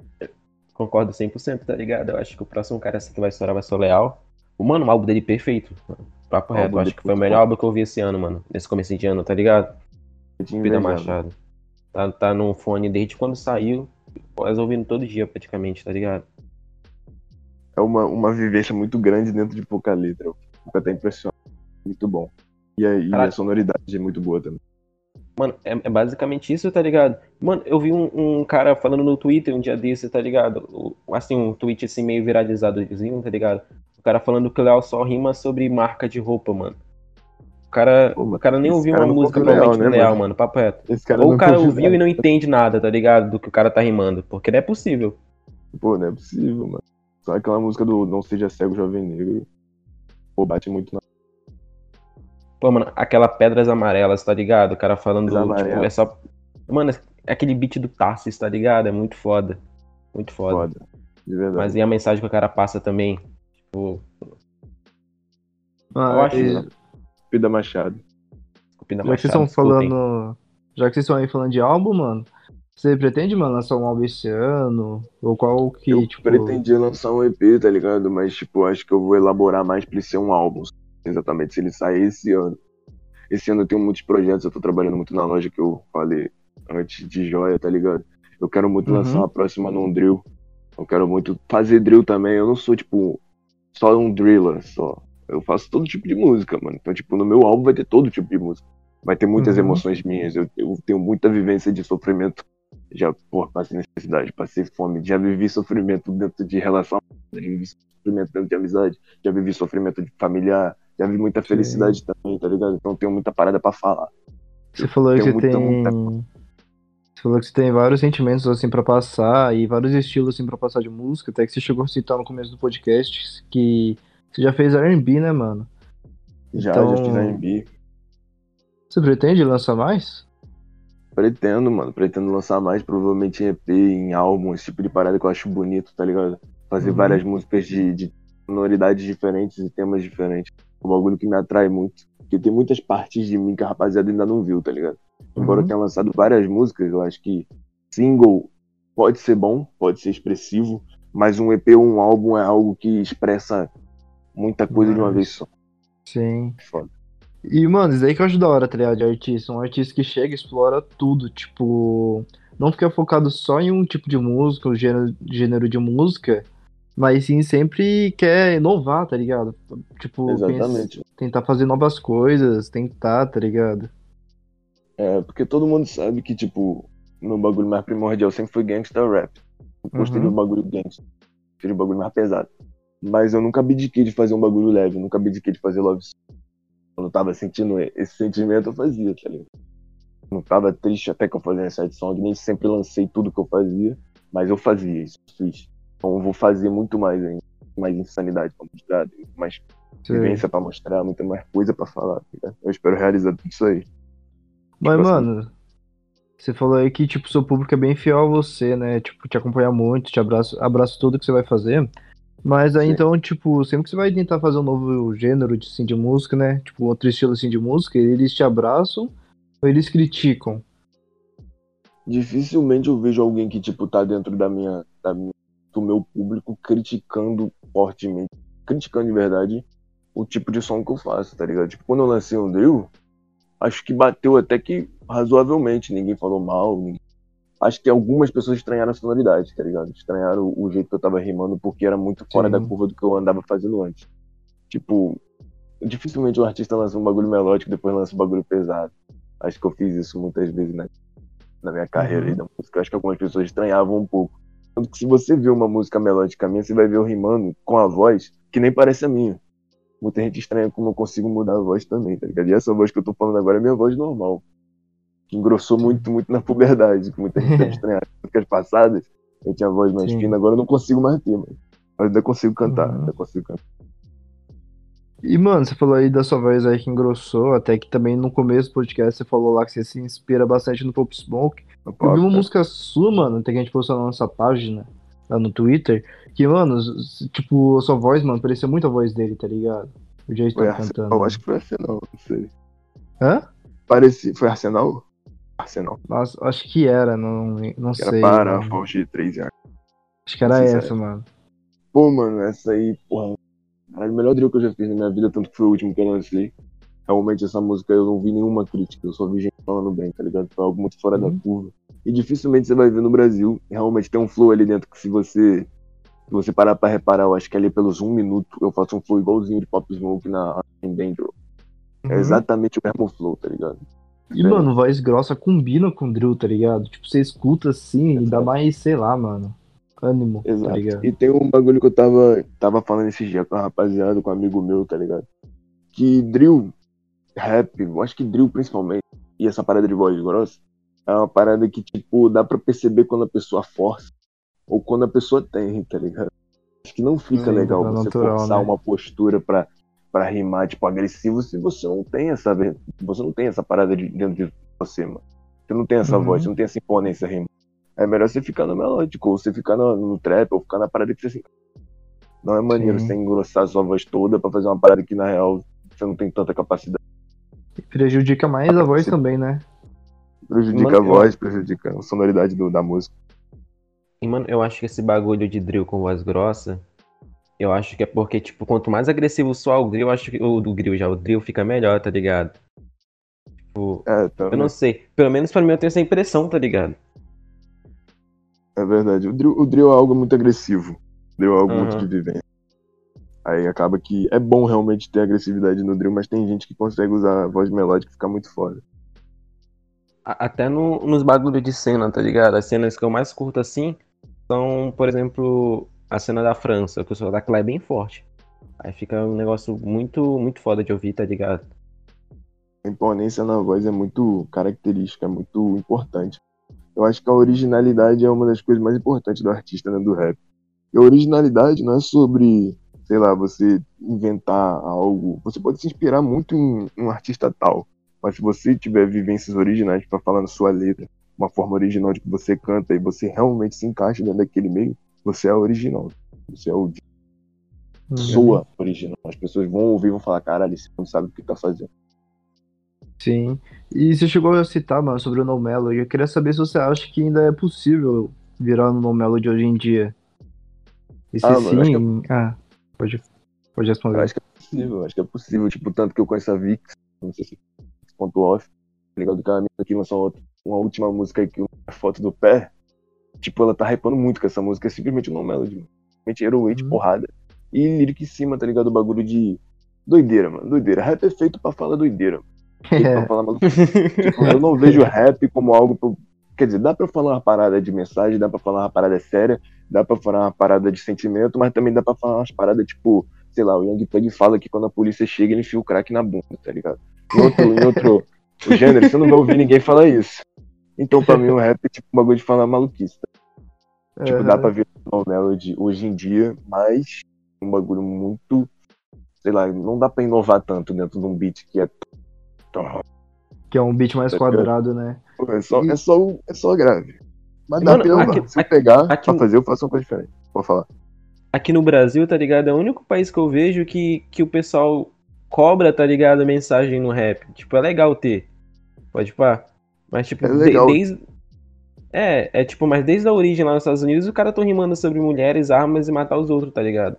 Concordo 100%, tá ligado? Eu acho que o próximo cara assim que vai estourar vai ser o Leal. Mano, o álbum dele perfeito. Papo reto, álbum acho que foi o melhor bom. álbum que eu vi esse ano, mano. Nesse começo de ano, tá ligado? Invejava. Machado. Tá, tá no fone desde quando saiu, quase ouvindo todo dia praticamente, tá ligado? É uma, uma vivência muito grande dentro de pouca letra, eu fico até impressionado, muito bom. E aí Caralho. a sonoridade é muito boa também. Mano, é, é basicamente isso, tá ligado? Mano, eu vi um, um cara falando no Twitter um dia desse, tá ligado? Assim, um tweet assim meio viralizadozinho, tá ligado? O cara falando que o Léo só rima sobre marca de roupa, mano. O cara, Pô, o cara nem ouviu cara uma música Léo, do né, Léo, mano? mano, papo reto. Ou o cara ouviu e não entende nada, tá ligado? Do que o cara tá rimando. Porque não é possível. Pô, não é possível, mano. Só aquela música do Não Seja Cego Jovem Negro. Pô, bate muito na. Pô, mano, aquela Pedras Amarelas, tá ligado? O cara falando, tipo, é só. Mano, é aquele beat do Tarsis, tá ligado? É muito foda. Muito foda. Foda. De verdade. Mas e a mensagem que o cara passa também? Tipo, Ah, Eu acho, e- né? Pida Machado. Cupida já que vocês estão falando. Já que vocês estão aí falando de álbum, mano, você pretende, mano, lançar um álbum esse ano? Ou qual que, eu tipo. pretendia lançar um EP, tá ligado? Mas, tipo, acho que eu vou elaborar mais pra ele ser um álbum. Exatamente, se ele sair esse ano. Esse ano eu tenho muitos projetos, eu tô trabalhando muito na loja que eu falei antes de joia, tá ligado? Eu quero muito Uhum. lançar uma próxima num drill. Eu quero muito fazer drill também. Eu não sou, tipo, só um driller, só. Eu faço todo tipo de música, mano. Então, tipo, no meu álbum vai ter todo tipo de música. Vai ter muitas Uhum. emoções minhas. Eu, eu tenho muita vivência de sofrimento. Já, pô, passei necessidade, passei fome. Já vivi sofrimento dentro de relação. Já vivi sofrimento dentro de amizade. Já vivi sofrimento de familiar. Já vi muita felicidade também, tá ligado? Então, tenho muita parada pra falar. Você falou que tem. muita- falou que você tem vários sentimentos assim pra passar e vários estilos assim pra passar de música, até que você chegou a citar no começo do podcast que você já fez R&B, né, mano? Já, Então- já fiz R&B. Você pretende lançar mais? Pretendo, mano. Pretendo lançar mais, provavelmente em EP, em álbum, esse tipo de parada que eu acho bonito, tá ligado? Fazer Uhum. várias músicas de, de sonoridades diferentes e temas diferentes. É um bagulho que me atrai muito. Porque tem muitas partes de mim que a rapaziada ainda não viu, tá ligado? Embora Uhum. tenha lançado várias músicas, eu acho que single pode ser bom, pode ser expressivo, mas um EP ou um álbum é algo que expressa muita coisa de uma Mas- vez só. Sim. Foda. E, mano, isso daí que eu acho da hora, tá ligado? De artista. Um artista que chega e explora tudo. Tipo, não fica focado só em um tipo de música, um gênero, gênero de música, mas sim sempre quer inovar, tá ligado? Tipo, pensa- Exatamente. tentar fazer novas coisas, tentar, tá ligado? É, porque todo mundo sabe que, tipo, meu bagulho mais primordial sempre foi gangsta rap. Eu gostei Uhum. do bagulho gangsta. Prefiro o bagulho mais pesado. Mas eu nunca abdiquei de fazer um bagulho leve, nunca abdiquei de fazer love song. Quando eu tava sentindo esse sentimento, eu fazia, tá ligado? Não tava triste até que eu fazia sad song, nem sempre lancei tudo que eu fazia, mas eu fazia isso, fiz. Então eu vou fazer muito mais ainda, mais insanidade pra mostrar, mais Sei. vivência pra mostrar, muita mais coisa pra falar, tá? Eu espero realizar tudo isso aí. Mas, Tipo assim. mano, você falou aí que, tipo, seu público é bem fiel a você, né? Tipo, te acompanha muito, te abraça, abraça tudo que você vai fazer. Mas aí, Sim. então, tipo, sempre que você vai tentar fazer um novo gênero de, assim, de música, né? Tipo, outro estilo, assim, de música, eles te abraçam ou eles criticam? dificilmente eu vejo alguém que, tipo, tá dentro da minha, da minha- do meu público criticando fortemente, criticando de verdade o tipo de som que eu faço, tá ligado? Tipo, quando eu lancei um drill, acho que bateu até que razoavelmente, ninguém falou mal, ninguém- acho que algumas pessoas estranharam a sonoridade, tá ligado? Estranharam o jeito que eu tava rimando porque era muito fora Sim. da curva do que eu andava fazendo antes. Tipo, dificilmente um artista lança um bagulho melódico e depois lança um bagulho pesado. Acho que eu fiz isso muitas vezes na, na minha carreira Uhum. da música. Acho que algumas pessoas estranhavam um pouco. Tanto que se você vê uma música melódica minha, você vai ver eu rimando com a voz que nem parece a minha. Muita gente estranha como eu consigo mudar a voz também, tá ligado? E essa voz que eu tô falando agora é minha voz normal. Que engrossou muito, muito na puberdade. Que muita gente deve estranhar. As músicas passadas, eu tinha a voz mais Sim. fina, agora eu não consigo mais ter, mano. Mas ainda consigo cantar, Uhum. ainda consigo cantar. E, mano, você falou aí da sua voz aí que engrossou, até que também no começo do podcast você falou lá que você se inspira bastante no Pop Smoke. Eu vi uma papo, música sua, mano, até que a gente postou na nossa página, lá no Twitter, que, mano, tipo, a sua voz, mano, parecia muito a voz dele, tá ligado? O jeito que Foi tava Arsenal, cantando. acho que foi Arsenal, não sei. Hã? Pareci, foi Arsenal? Arsenal. Mas acho que era, não, não Que era sei. para, mano. Fauci de 3 anos. Acho que era se essa, mano. Pô, mano, essa aí, porra. Era o melhor drill que eu já fiz na minha vida, tanto que foi o último que eu lancei. Realmente, essa música eu não vi nenhuma crítica, eu só vi gente falando bem, tá ligado? Foi algo muito fora Uhum. da curva. E dificilmente você vai ver no Brasil. Realmente tem um flow ali dentro que se você. Se você parar pra reparar, eu acho que ali pelos um minuto eu faço um flow igualzinho de Pop Smoke na em Danger. É Uhum. exatamente o mesmo flow, tá ligado? E, mano, voz grossa combina com drill, tá ligado? Tipo, você escuta assim e dá mais, sei lá, mano, ânimo, tá Exato. ligado? E tem um bagulho que eu tava, tava falando esse dia com a rapaziada, com um amigo meu, tá ligado? Que drill, rap, eu acho que drill principalmente, e essa parada de voz grossa, é uma parada que, tipo, dá pra perceber quando a pessoa força ou quando a pessoa tem, tá ligado? Acho que não fica Sim, legal fica você natural, forçar né? uma postura pra, pra rimar, tipo, agressivo se você não tem essa, você não tem essa parada de, dentro de você, mano. Você não tem essa Uhum. voz, você não tem essa imponência rimando. É melhor você ficar no melódico, ou você ficar no, no trap, ou ficar na parada que você. Não é maneiro Sim. você engrossar a sua voz toda pra fazer uma parada que na real você não tem tanta capacidade. Prejudica mais a voz Sim. também, né? Prejudica Mano, a voz, prejudica a sonoridade do- da música. E, mano, eu acho que esse bagulho de drill com voz grossa, eu acho que é porque, tipo, quanto mais agressivo soar o drill, eu acho que o do drill já, o drill fica melhor, tá ligado? Tipo, É, tá, eu não sei. Pelo menos pra mim eu tenho essa impressão, tá ligado? é verdade. O drill, o drill é algo muito agressivo. O drill é algo muito Uhum. de vivência. Aí acaba que é bom realmente ter agressividade no drill, mas tem gente que consegue usar a voz melódica e ficar muito foda. Até no- nos bagulhos de cena, tá ligado? As cenas que eu mais curto assim são, por exemplo, a cena da França, que o sotaque lá é bem forte. Aí fica um negócio muito, muito foda de ouvir, tá ligado? A imponência na voz é muito característica, é muito importante. Eu acho que a originalidade é uma das coisas mais importantes do artista, né, do rap. E a originalidade não é sobre, sei lá, você inventar algo. Você pode se inspirar muito em um artista tal, mas se você tiver vivências originais para falar na sua letra, uma forma original de que você canta e você realmente se encaixa dentro daquele meio, você é original. Você é o Uhum. soa original. As pessoas vão ouvir e vão falar, caralho, esse não sabe o que tá fazendo. Sim. E você chegou a citar, mano, sobre o No Melody. Eu queria saber se você acha que ainda é possível virar no No Melody hoje em dia. E se Ah, mano, acho sim. Ah, pode, pode responder. Eu acho que é possível, acho que é possível. Tipo, tanto que eu conheço a Vix, não sei se ponto off, ligado? Que a menina que lançou outra- uma última música aí, que a foto do pé. Tipo, ela tá hypando muito com essa música, é simplesmente um melody. Simplesmente heroína, Uhum. porrada. E lírica em cima, tá ligado? O bagulho de doideira, mano. Doideira. Rap é feito pra falar doideira. Feito pra falar maluco. Tipo, eu não vejo rap como algo. Pro... Quer dizer, dá pra falar uma parada de mensagem, dá pra falar uma parada séria, dá pra falar uma parada de sentimento, mas também dá pra falar umas paradas tipo, sei lá, o Young Thug fala que quando a polícia chega ele enfia o crack na bunda, tá ligado? Em outro, em outro gênero, você não vai ouvir ninguém falar isso. Então, pra mim, o rap é tipo um bagulho de falar maluquice. tá? Tipo, dá Aham. pra ver o Melody hoje em dia, mas um bagulho muito. Sei lá, não dá pra inovar tanto dentro de um beat que é. Que é um beat mais Tá quadrado, né? É só, é só, é só grave. Mas dá Mano, pra inovar. aqui- Se eu pegar aqui- pra fazer, eu faço uma coisa diferente. Pode falar. Aqui no Brasil, tá ligado? É o único país que eu vejo que, que o pessoal cobra, tá ligado? A mensagem no rap. Tipo, é legal ter. Pode pá. Mas, tipo, É de- legal. desde. É, é tipo, mas desde a origem lá nos Estados Unidos, o cara tão rimando sobre mulheres, armas e matar os outros, tá ligado?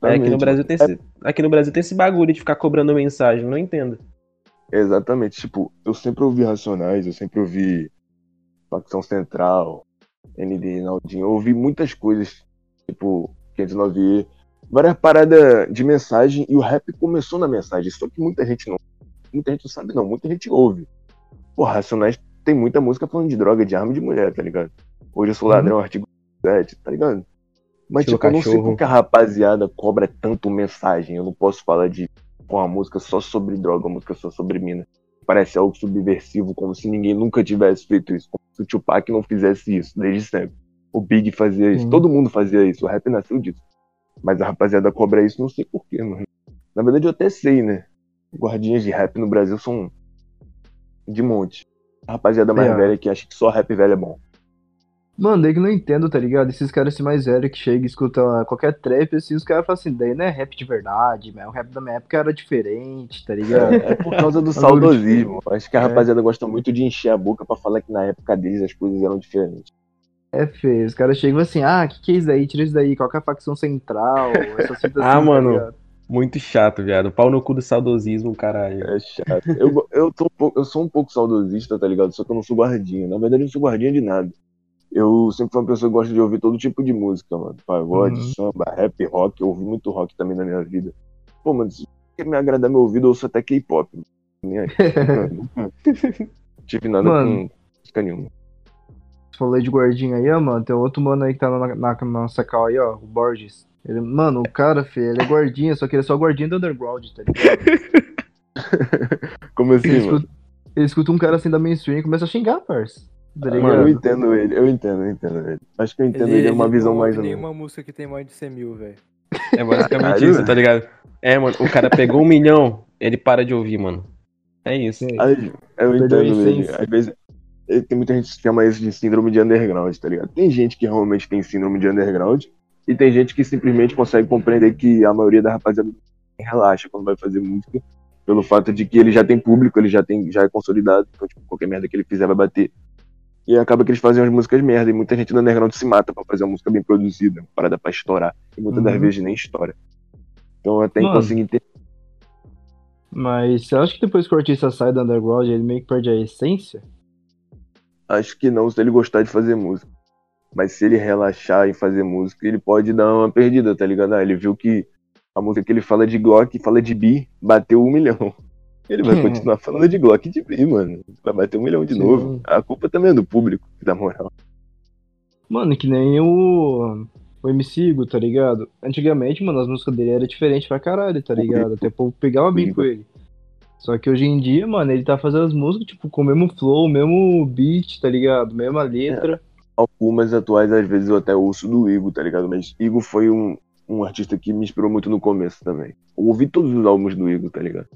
Aí aqui no Brasil tem esse, aqui no Brasil tem esse bagulho de ficar cobrando mensagem, não entendo. Exatamente. Tipo, eu sempre ouvi Racionais, eu sempre ouvi Facção Central, ND, Naldinho. Eu ouvi muitas coisas, tipo, 509E, várias paradas de mensagem, e o rap começou na mensagem. Só que muita gente não. Muita gente não sabe, não. Muita gente ouve. Pô, Racionais tem muita música falando de droga, de arma e de mulher, tá ligado? Hoje eu sou ladrão, artigo 7, tá ligado? Mas, tipo, eu não sei cachorro. por que a rapaziada cobra tanto mensagem. Eu não posso falar de com uma música só sobre droga, uma música só sobre mina. Parece algo subversivo, como se ninguém nunca tivesse feito isso. Como se o Tupac não fizesse isso, desde sempre. O Big fazia isso, Sim. todo mundo fazia isso, o rap nasceu disso. Mas a rapaziada cobra isso, não sei porquê, mano. Na verdade, eu até sei, né? Guardinhas de rap no Brasil são de monte. A rapaziada mais É. velha que acha que só rap velho é bom. Mano, daí que não entendo, tá ligado? Esses caras assim mais velhos que chegam e escutam qualquer trap, assim, os caras falam assim, daí não é rap de verdade, mas o rap da minha época era diferente, tá ligado? É, é por causa do Bagulho saudosismo. Acho que a É. rapaziada gosta muito de encher a boca pra falar que na época deles as coisas eram diferentes. É feio. Os caras chegam assim, ah, que que é isso daí? Tira isso daí, qual que é a facção central? Ah, assim, tá mano. ligado? Muito chato, viado. Pau no cu do saudosismo, caralho. É chato. Eu, eu, tô um pouco- eu sou um pouco saudosista, tá ligado? Só que eu não sou guardinha. Na verdade, eu não sou guardinha de nada. Eu sempre fui uma pessoa que gosta de ouvir todo tipo de música, mano. Pagode, Uhum. samba, rap, rock. Eu ouvi muito rock também na minha vida. Pô, mano, se quer me agradar meu ouvido, eu ouço até K-pop. Nem aí. Tive nada Mano. com música nenhuma. Você falou de gordinho aí, ó, mano. Tem outro mano aí que tá na, na, na nossa cal aí, ó, o Borges. Ele, mano, o cara, filho, ele é gordinho, só que ele é só gordinho do underground, tá ligado? Como assim, Ele mano? escuta, ele escuta um cara assim da mainstream e começa a xingar, parça. Tá Mano, eu entendo ele, eu entendo, eu entendo ele. Acho que eu entendo ele, uma visão mais ou menos. nenhuma música que tem mais de 100 mil, velho. É basicamente Caralho. isso, tá ligado? É, mano, o cara pegou um milhão, ele para de ouvir, mano. É isso. Aí, eu entendo ele. Às vezes, tem muita gente que chama isso de síndrome de underground, tá ligado? Tem gente que realmente tem síndrome de underground e tem gente que simplesmente consegue compreender que a maioria da rapaziada relaxa quando vai fazer música pelo fato de que ele já tem público, ele já tem já é consolidado, então tipo, qualquer merda que ele fizer vai bater. E acaba que eles fazem umas músicas merda e muita gente do underground se mata pra fazer uma música bem produzida, uma parada pra estourar. E muitas das Uhum. vezes nem estoura. Então eu até consigo entender. Mas você acha que depois que o artista sai do underground, ele meio que perde a essência? Acho que não, se ele gostar de fazer música. Mas se ele relaxar em fazer música, ele pode dar uma perdida, tá ligado? Ah, ele viu que a música que ele fala de Glock, fala de Bi, bateu um milhão. Ele vai continuar falando de Glock e de Bi, mano. Vai bater um milhão de Sim. novo. A culpa também é do público, da moral. Mano, que nem o, o MC Igor, tá ligado? Antigamente, mano, as músicas dele eram diferentes pra caralho, tá ligado? Até o povo pegava bem com ele. Só que hoje em dia, mano, ele tá fazendo as músicas, tipo, com o mesmo flow, o mesmo beat, tá ligado? Mesma letra. Algumas atuais, às vezes, eu até ouço do Igor, tá ligado? Mas Igor foi um, um artista que me inspirou muito no começo também. Eu ouvi todos os álbuns do Igor, tá ligado?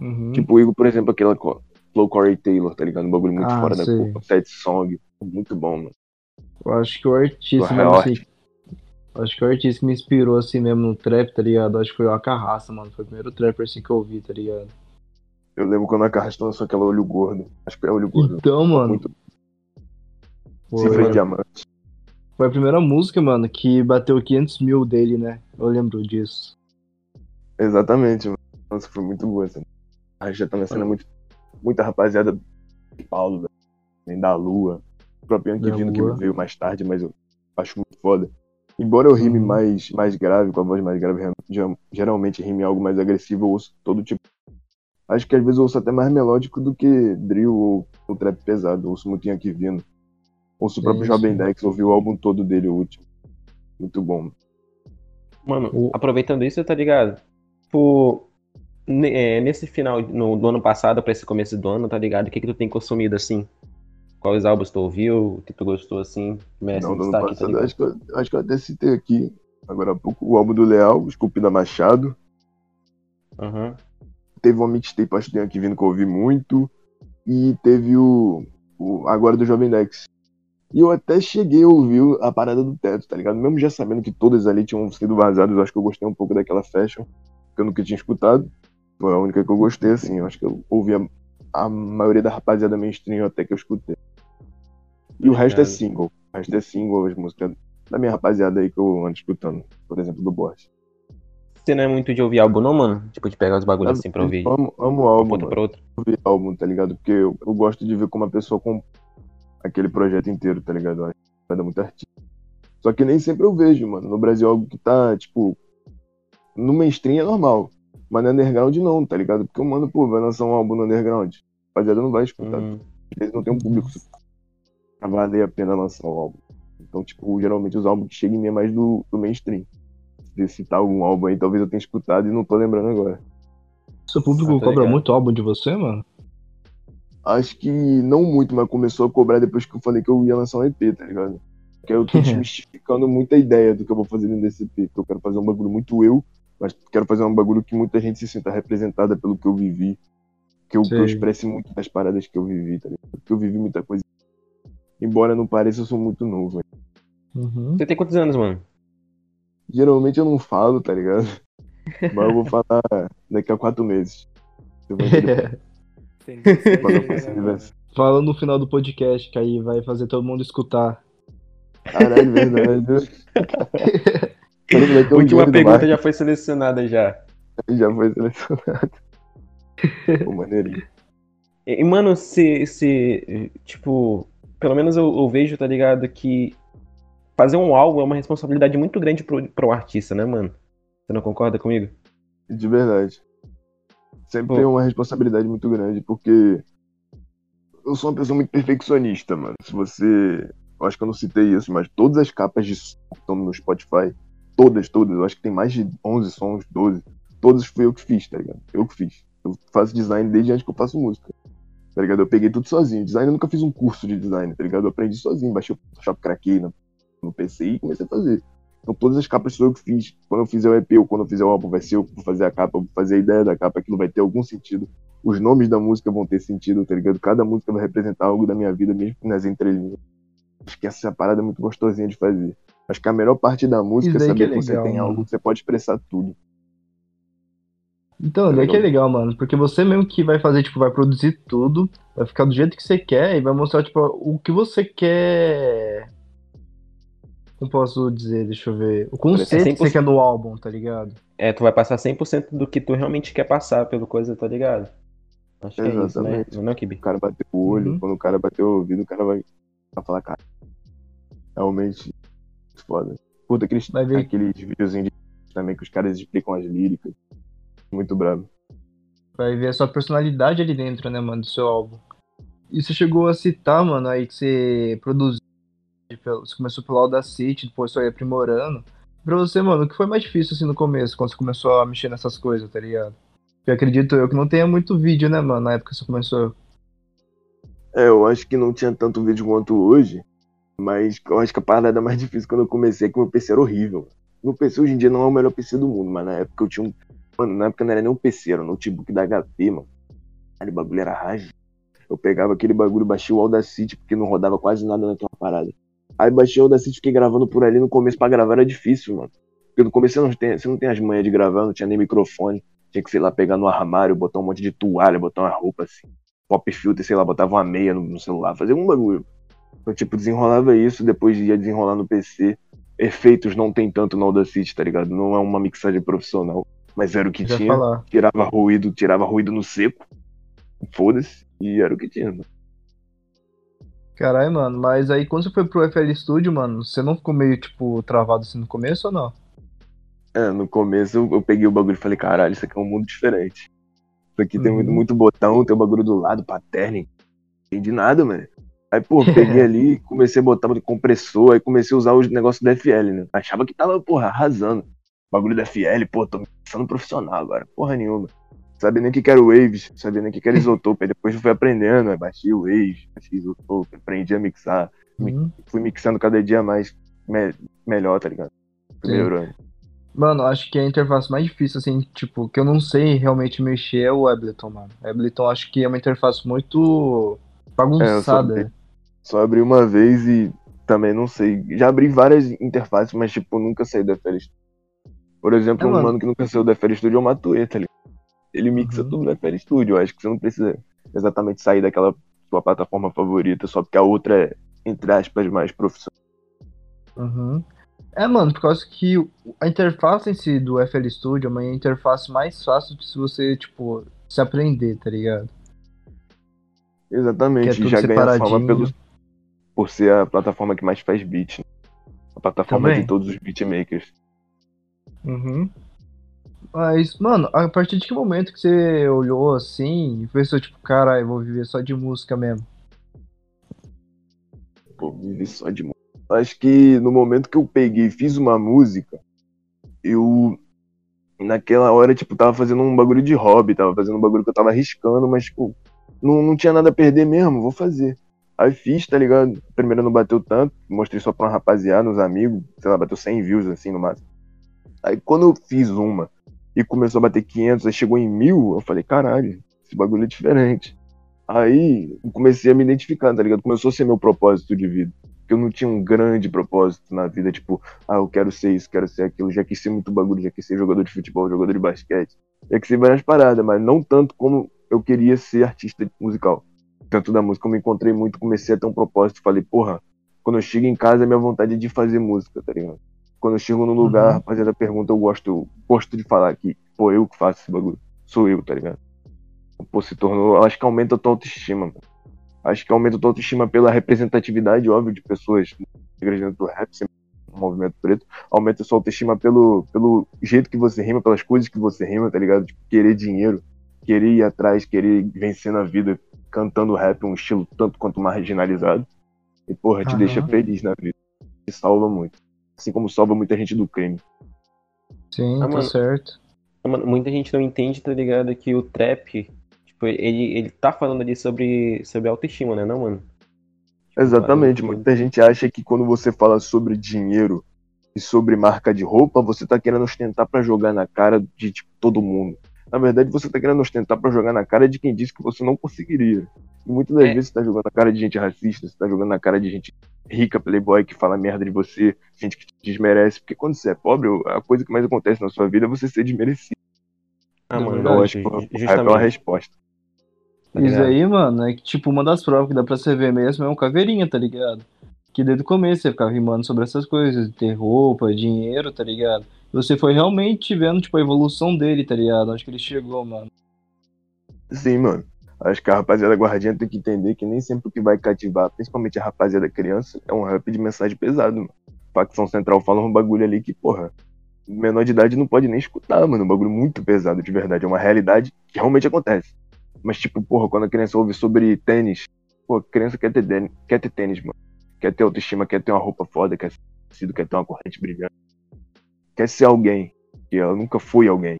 Uhum. Tipo, o Igor, por exemplo, aquela Flow Corey Taylor, tá ligado? Um bagulho muito Ah, fora da sei. curva. Set Song. Muito bom, mano. Eu acho que o artista mesmo, assim. eu Acho que o artista que me inspirou assim mesmo no trap, tá ligado? Acho que foi o Acarraça, mano. Foi o primeiro trapper assim que eu ouvi, tá ligado? Eu lembro quando a Carraston lançou aquela olho gordo. Acho que é olho gordo. Então, mano, Muito foi, cifra de diamante. foi a primeira música, mano, que bateu 500 mil dele, né? Eu lembro disso. Exatamente, mano. Nossa, foi muito boa essa. A já tá na cena muito. Muita rapaziada de Paulo, velho. Nem da Lua. O próprio Vino que veio mais tarde, mas eu acho muito foda. Embora eu rime Uhum. mais, mais grave, com a voz mais grave, ge- geralmente rime algo mais agressivo, eu ouço todo tipo. Acho que às vezes eu ouço até mais melódico do que drill ou, ou trap pesado. Eu ouço muito Yankee Vino. Ouço o próprio Sim, Jovem. Dex, ouvi o álbum todo dele, o último. Muito bom. Mano, O- aproveitando isso, tá ligado? Tipo, é, nesse final no, do ano passado pra esse começo do ano, tá ligado? O que que tu tem consumido assim? Quais álbuns tu ouviu? O que tu gostou assim? Merece Não, ano destaque, tá passado, ligado? acho, que eu, acho que eu até citei aqui, agora há pouco, o álbum do Leal, Esculpida Machado. Aham. Teve uma mixtape, acho que tem aqui vindo que eu ouvi muito. E teve o, o agora do Jovem Dex. E eu até cheguei a ouvir a parada do teto, tá ligado? Mesmo já sabendo que todas ali tinham sido vazadas, eu acho que eu gostei um pouco daquela fashion, que eu nunca tinha escutado. Foi a única que eu gostei, assim. Eu acho que eu ouvi a, a maioria da rapaziada mainstream até que eu escutei. E o resto é single. O resto é single, as músicas da minha rapaziada aí que eu ando escutando. Por exemplo, do Borges. Você não é muito de ouvir álbum, não, mano? Tipo, de pegar os bagulhos assim pra ouvir. Eu amo, amo álbum, ponta mano. pra outra. ouvir álbum, tá ligado? Porque eu, eu gosto de ver como a pessoa compra aquele projeto inteiro, tá ligado? Eu acho que vai muito artista. Só que nem sempre eu vejo, mano. No Brasil, algo que tá, tipo, no mainstream é normal. Mas no underground não, tá ligado? Porque o mano, pô, vai lançar um álbum no underground. Rapaziada não vai escutar. Hum, Às vezes não tem um público pra valer a pena lançar um álbum. Então, tipo, geralmente os álbuns que chegam em mim é mais do, do mainstream. Se citar algum álbum aí, talvez eu tenha escutado e não tô lembrando agora. Seu público Ah, tô cobra muito álbum de você, mano? Acho que não muito, mas começou a cobrar depois que eu falei que eu ia lançar um EP, tá ligado? Porque eu tô desmistificando muita ideia do que eu vou fazer dentro desse EP. Porque eu quero fazer um bagulho muito eu, mas quero fazer um bagulho que muita gente se sinta representada pelo que eu vivi. Que eu, que eu expresse muito das paradas que eu vivi, tá ligado? Porque eu vivi muita coisa. Embora não pareça, eu sou muito novo. Uhum. Você tem quantos anos, mano? Geralmente eu não falo, tá ligado? Mas eu vou falar daqui a quatro meses. Aniversário. Fala no final do podcast, que aí vai fazer todo mundo escutar. Caralho, verdade. Vai ter um Última pergunta já foi selecionada já. Já foi selecionado. Pô, maneirinho. E, mano, se, se, tipo, pelo menos eu, eu vejo, tá ligado, que fazer um álbum é uma responsabilidade muito grande pro, pro artista, né, mano? Você não concorda comigo? De verdade. Sempre Pô. tem uma responsabilidade muito grande, porque eu sou uma pessoa muito perfeccionista, mano. Se você. Eu acho que eu não citei isso, mas todas as capas de som que estão no Spotify, todas, todas, eu acho que tem mais de 11 sons, 12. Todas fui eu que fiz, tá ligado? Eu que fiz. Eu faço design desde antes que eu faço música. Tá ligado? Eu peguei tudo sozinho. Design eu nunca fiz um curso de design, tá ligado? Eu aprendi sozinho, baixei o Photoshop, craquei no, no PC e comecei a fazer. Então todas as capas sou eu que fiz. Quando eu fizer o EP ou quando eu fizer o álbum, vai ser eu que vou fazer a capa, eu vou fazer a ideia da capa, aquilo vai ter algum sentido. Os nomes da música vão ter sentido, tá ligado? Cada música vai representar algo da minha vida, mesmo que nas entrelinhas. Acho que essa parada é muito gostosinha de fazer. Acho que a melhor parte da música é saber que que, é você legal, tem mano. algo que você pode expressar tudo. Então, daí que é legal, mano. Porque você mesmo que vai fazer, tipo, vai produzir tudo, vai ficar do jeito que você quer e vai mostrar, tipo, o que você quer. Como posso dizer? Deixa eu ver. O conceito que você 100%. quer no álbum, tá ligado? É, tu vai passar 100% do que tu realmente quer passar pelo coisa, tá ligado? Acho que é isso, né? Exatamente. Não, não, Kibi? O cara bateu o olho, Uhum. quando o cara bateu o ouvido, o cara vai, vai falar, cara, realmente foda. Puta, aqueles, Vai ver. aqueles videozinhos de- também que os caras explicam as líricas. Muito brabo. Vai ver a sua personalidade ali dentro, né, mano, do seu álbum. E você chegou a citar, mano, aí que você produziu. Pelo- Você começou pelo Audacity, depois foi aprimorando. Pra você, mano, o que foi mais difícil assim no começo, quando você começou a mexer nessas coisas, tá ligado? Porque acredito eu que não tenha muito vídeo, né, mano, na época que você começou. É, eu acho que não tinha tanto vídeo quanto hoje, mas eu acho que a parada mais difícil quando eu comecei é que meu PC era horrível. Meu PC hoje em dia não é o melhor PC do mundo, mas na época eu tinha um. Mano, na época não era nem um PC, era um notebook da HP, mano. Aquele bagulho era rage. Eu pegava aquele bagulho, baixei o Audacity, porque não rodava quase nada naquela parada. Aí baixei o Audacity, fiquei gravando por ali. No começo pra gravar era difícil, mano. Porque no começo você não tem, você não tem as manhas de gravar, não tinha nem microfone. Tinha que, sei lá, pegar no armário, botar um monte de toalha, botar uma roupa assim. Pop filter, sei lá, botava uma meia no, no celular, fazia um bagulho. Então, tipo, desenrolava isso, depois ia desenrolar no PC. Efeitos não tem tanto no Audacity, tá ligado? Não é uma mixagem profissional. Mas era o que tinha. falar. Tirava ruído, tirava ruído no seco. Foda-se. E era o que tinha, mano. Caralho, mano, mas aí quando você foi pro FL Studio, mano, você não ficou meio, tipo, travado assim no começo ou não? É, no começo eu, eu peguei o bagulho e falei, caralho, isso aqui é um mundo diferente. Isso aqui tem Uhum. muito, muito botão, tem o bagulho do lado, paterna. Não entendi nada, mano. Aí, pô, peguei ali, comecei a botar no compressor, aí comecei a usar os negócios da FL, né? Achava que tava, porra, arrasando. Bagulho da FL, pô, tô sendo profissional agora. Porra nenhuma. Sabia nem o que que era o Waves, sabia nem o que que era isotope. Aí depois eu fui aprendendo, aí baixei o Waves, baixei isotope, aprendi a mixar. Mi- Uhum. Fui mixando cada dia mais me- melhor, tá ligado? Melhorando. Mano, acho que a interface mais difícil, assim, tipo, que eu não sei realmente mexer é o Ableton, mano. Ableton acho que é uma interface muito bagunçada. Só abri uma vez e também não sei. Já abri várias interfaces, mas tipo, nunca saí da FL Studio. Por exemplo, É, um mano. que nunca saiu da FL Studio é o Matuê, tá ligado? Ele mixa Uhum. tudo na FL Studio. Eu acho que você não precisa exatamente sair daquela sua plataforma favorita só porque a outra é, entre aspas, mais profissional. Uhum. É, mano, por causa que a interface em si do FL Studio é uma interface mais fácil de se você, tipo, se aprender, tá ligado? É Exatamente. e já ganha fama pelo, por ser a plataforma que mais faz beat. Né? A plataforma Também. de todos os beatmakers. Uhum. Mas, mano, a partir de que momento que você olhou assim e pensou, tipo, caralho, vou viver só de música mesmo? Pô, vivi só de música. Acho que no momento que eu peguei e fiz uma música, eu. Naquela hora, tipo, tava fazendo um bagulho de hobby, tava fazendo um bagulho que eu tava arriscando, mas, tipo, não, não tinha nada a perder mesmo, vou fazer. Aí fiz, tá ligado? Primeiro não bateu tanto, mostrei só pra uma rapaziada, uns amigos, sei lá, bateu 100 views assim no máximo. Aí quando eu fiz uma e começou a bater 500, aí chegou em mil, eu falei, caralho, esse bagulho é diferente. Aí comecei a me identificar, tá ligado? Começou a ser meu propósito de vida. Porque eu não tinha um grande propósito na vida, tipo, ah, eu quero ser isso, quero ser aquilo. Já quis ser muito bagulho, já quis ser jogador de futebol, jogador de basquete. Já quis ser várias paradas, mas não tanto como eu queria ser artista musical. Tanto da música, eu me encontrei muito, comecei a ter um propósito. Falei, porra, quando eu chego em casa, é minha vontade de fazer música, tá ligado? Quando eu chego num lugar, Uhum. a rapaziada pergunta, eu gosto, eu gosto de falar que, pô, eu que faço esse bagulho. Sou eu, tá ligado? Pô, se tornou. Acho que aumenta a tua autoestima, mano. Acho que aumenta a tua autoestima pela representatividade, óbvio, de pessoas negras dentro do rap, sempre no movimento preto. Aumenta a sua autoestima pelo, pelo jeito que você rima, pelas coisas que você rima, tá ligado? Tipo, querer dinheiro, querer ir atrás, querer vencer na vida, cantando rap, um estilo tanto quanto marginalizado. E, porra, te deixa feliz na vida. Te salva muito. Assim como salva muita gente do crime. Sim, Ah, tá mano. certo. Mano, muita gente não entende, tá ligado? Que o trap, tipo, ele, ele tá falando ali sobre, sobre autoestima, né, não, mano? Tipo, Exatamente. bagulho- Muita gente acha que quando você fala sobre dinheiro e sobre marca de roupa, você tá querendo ostentar pra jogar na cara de tipo, todo mundo. Na verdade, você tá querendo ostentar pra jogar na cara de quem disse que você não conseguiria. E muitas das É. vezes você tá jogando na cara de gente racista, você tá jogando na cara de gente rica, playboy, que fala merda de você, gente que te desmerece. Porque quando você é pobre, a coisa que mais acontece na sua vida é você ser desmerecido. Ah, É mano, Então, eu verdade, acho que o é uma resposta. tá Isso aí, mano, é que, tipo, uma das provas que dá pra você ver mesmo é um caveirinha, tá ligado? Que desde o começo você ficava rimando sobre essas coisas, de ter roupa, dinheiro, tá ligado? Você foi realmente vendo, tipo, a evolução dele, tá ligado? Acho que ele chegou, mano. Sim, mano. Acho que a rapaziada guardinha tem que entender que nem sempre o que vai cativar, principalmente a rapaziada criança, é um rap de mensagem pesado, mano. Facção Central fala um bagulho ali que, porra, menor de idade não pode nem escutar, mano. Um bagulho muito pesado, de verdade. É uma realidade que realmente acontece. Mas, tipo, porra, quando a criança ouve sobre tênis, pô, a criança quer ter, tênis, quer ter tênis, mano. Quer ter autoestima, quer ter uma roupa foda, quer conhecido, quer ter uma corrente brilhante. Quer ser alguém, que ela nunca foi alguém.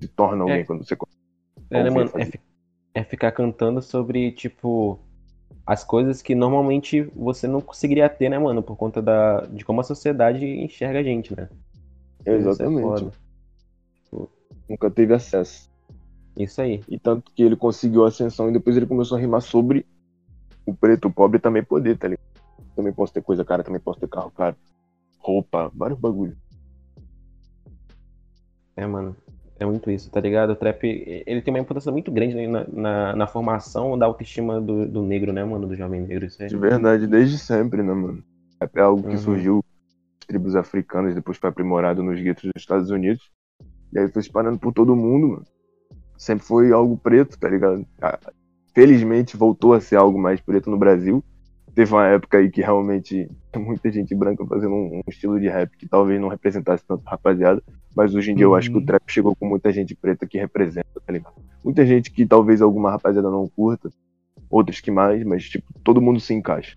Se torna alguém É. quando você É, né, mano? É, é ficar cantando sobre, tipo, as coisas que normalmente você não conseguiria ter, né, mano? Por conta da, de como a sociedade enxerga a gente, né? É Exatamente. Nunca teve acesso. Isso aí. E tanto que ele conseguiu a ascensão e depois ele começou a rimar sobre o preto, o pobre também poder, tá ligado? Também posso ter coisa cara, também posso ter carro caro. Roupa, vários bagulhos. É, mano. É muito isso, tá ligado? O trap, ele tem uma importância muito grande né, na, na, na formação da autoestima do, do negro, né, mano? Do jovem negro. Isso é... De verdade, desde sempre, né, mano? É algo que Uhum. surgiu nas tribos africanas, depois foi aprimorado nos guetos dos Estados Unidos. E aí foi espalhando por todo mundo, mano. Sempre foi algo preto, tá ligado? Ah, Felizmente voltou a ser algo mais preto no Brasil. Teve uma época aí que realmente muita gente branca fazendo um, um estilo de rap que talvez não representasse tanto a rapaziada. Mas hoje em dia eu acho que o Uhum. trap chegou com muita gente preta que representa, tá ligado? Muita gente que talvez alguma rapaziada não curta, outros que mais, mas tipo, todo mundo se encaixa.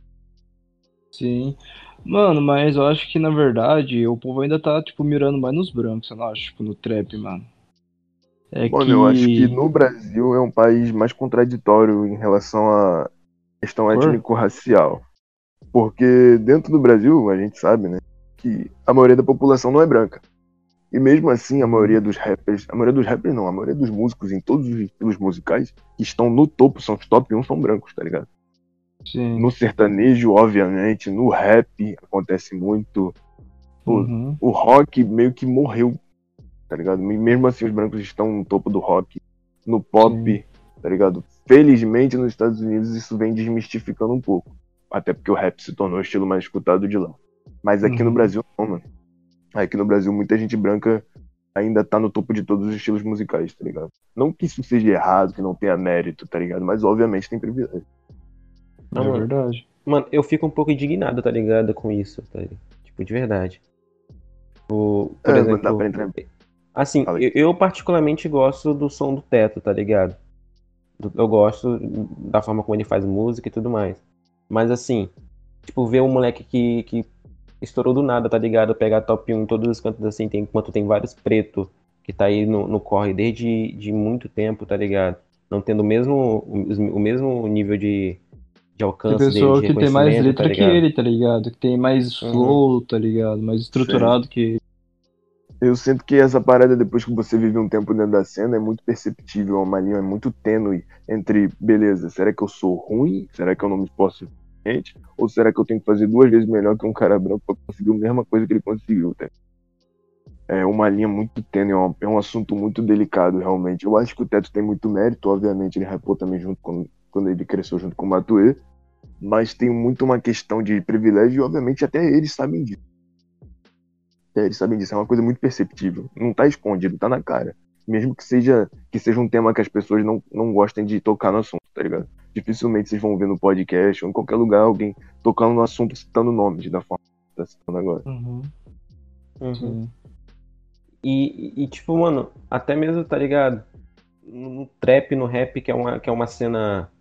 Sim. Mano, mas eu acho que na verdade o povo ainda tá, tipo, mirando mais nos brancos, eu não acho, tipo, no trap, mano. É Mano, que. eu acho que no Brasil é um país mais contraditório em relação à questão Cor? étnico-racial. Porque dentro do Brasil, a gente sabe, né, que a maioria da população não é branca. E mesmo assim, a maioria dos rappers, a maioria dos rappers não, a maioria dos músicos em todos os estilos musicais que estão no topo, são os top 1, são brancos, tá ligado? Sim. No sertanejo, obviamente, no rap acontece muito. Pô, Uhum. o rock meio que morreu, tá ligado? E mesmo assim os brancos estão no topo do rock, no pop, tá ligado? Felizmente nos Estados Unidos isso vem desmistificando um pouco. Até porque o rap se tornou o estilo mais escutado de lá. Mas aqui no Uhum. Brasil não, mano. Aqui no Brasil muita gente branca ainda tá no topo de todos os estilos musicais, tá ligado? Não que isso seja errado, que não tenha mérito, tá ligado? Mas obviamente tem privilégio. Não, É mano. verdade. Mano, eu fico um pouco indignado, tá ligado, com isso, tá ligado? Tipo, de verdade. Tipo, por É, exemplo, dá pra entrar. assim, eu, eu particularmente gosto do som do Teto, tá ligado? Do- Eu gosto da forma como ele faz música e tudo mais. Mas assim, tipo, ver um moleque que, que estourou do nada, tá ligado? Pegar top 1 em todos os cantos assim, tem, enquanto tem vários preto que tá aí no, no corre desde de muito tempo, tá ligado? Não tendo o mesmo, o, o mesmo nível de, de Tem alcance dele, pessoa de que tem mais reconhecimento, tá letra que ele, tá ligado? Que tem mais Uhum. flow, tá ligado? Mais estruturado que ele. Eu sinto que essa parada, depois que você vive um tempo dentro da cena, é muito perceptível, uma linha muito tênue entre, beleza, será que eu sou ruim? Será que eu não me esforço o suficiente? Ou será que eu tenho que fazer duas vezes melhor que um cara branco pra conseguir a mesma coisa que ele conseguiu? Tá? É uma linha muito tênue, é um, é um assunto muito delicado, realmente. Eu acho que o Teto tem muito mérito, obviamente, ele rapou também junto com, quando ele cresceu junto com o Matuê, mas tem muito uma questão de privilégio e, obviamente, até eles sabem disso. É, eles sabem disso, é uma coisa muito perceptível. Não tá escondido, tá na cara. Mesmo que seja que seja um tema que as pessoas não, não gostem de tocar no assunto, tá ligado? Dificilmente vocês vão ver no podcast ou em qualquer lugar alguém tocando no assunto citando nomes da forma que tá citando agora. Uhum. Uhum. E, e, tipo, mano, até mesmo, tá ligado? No no trap, no rap, que é uma, que é uma cena.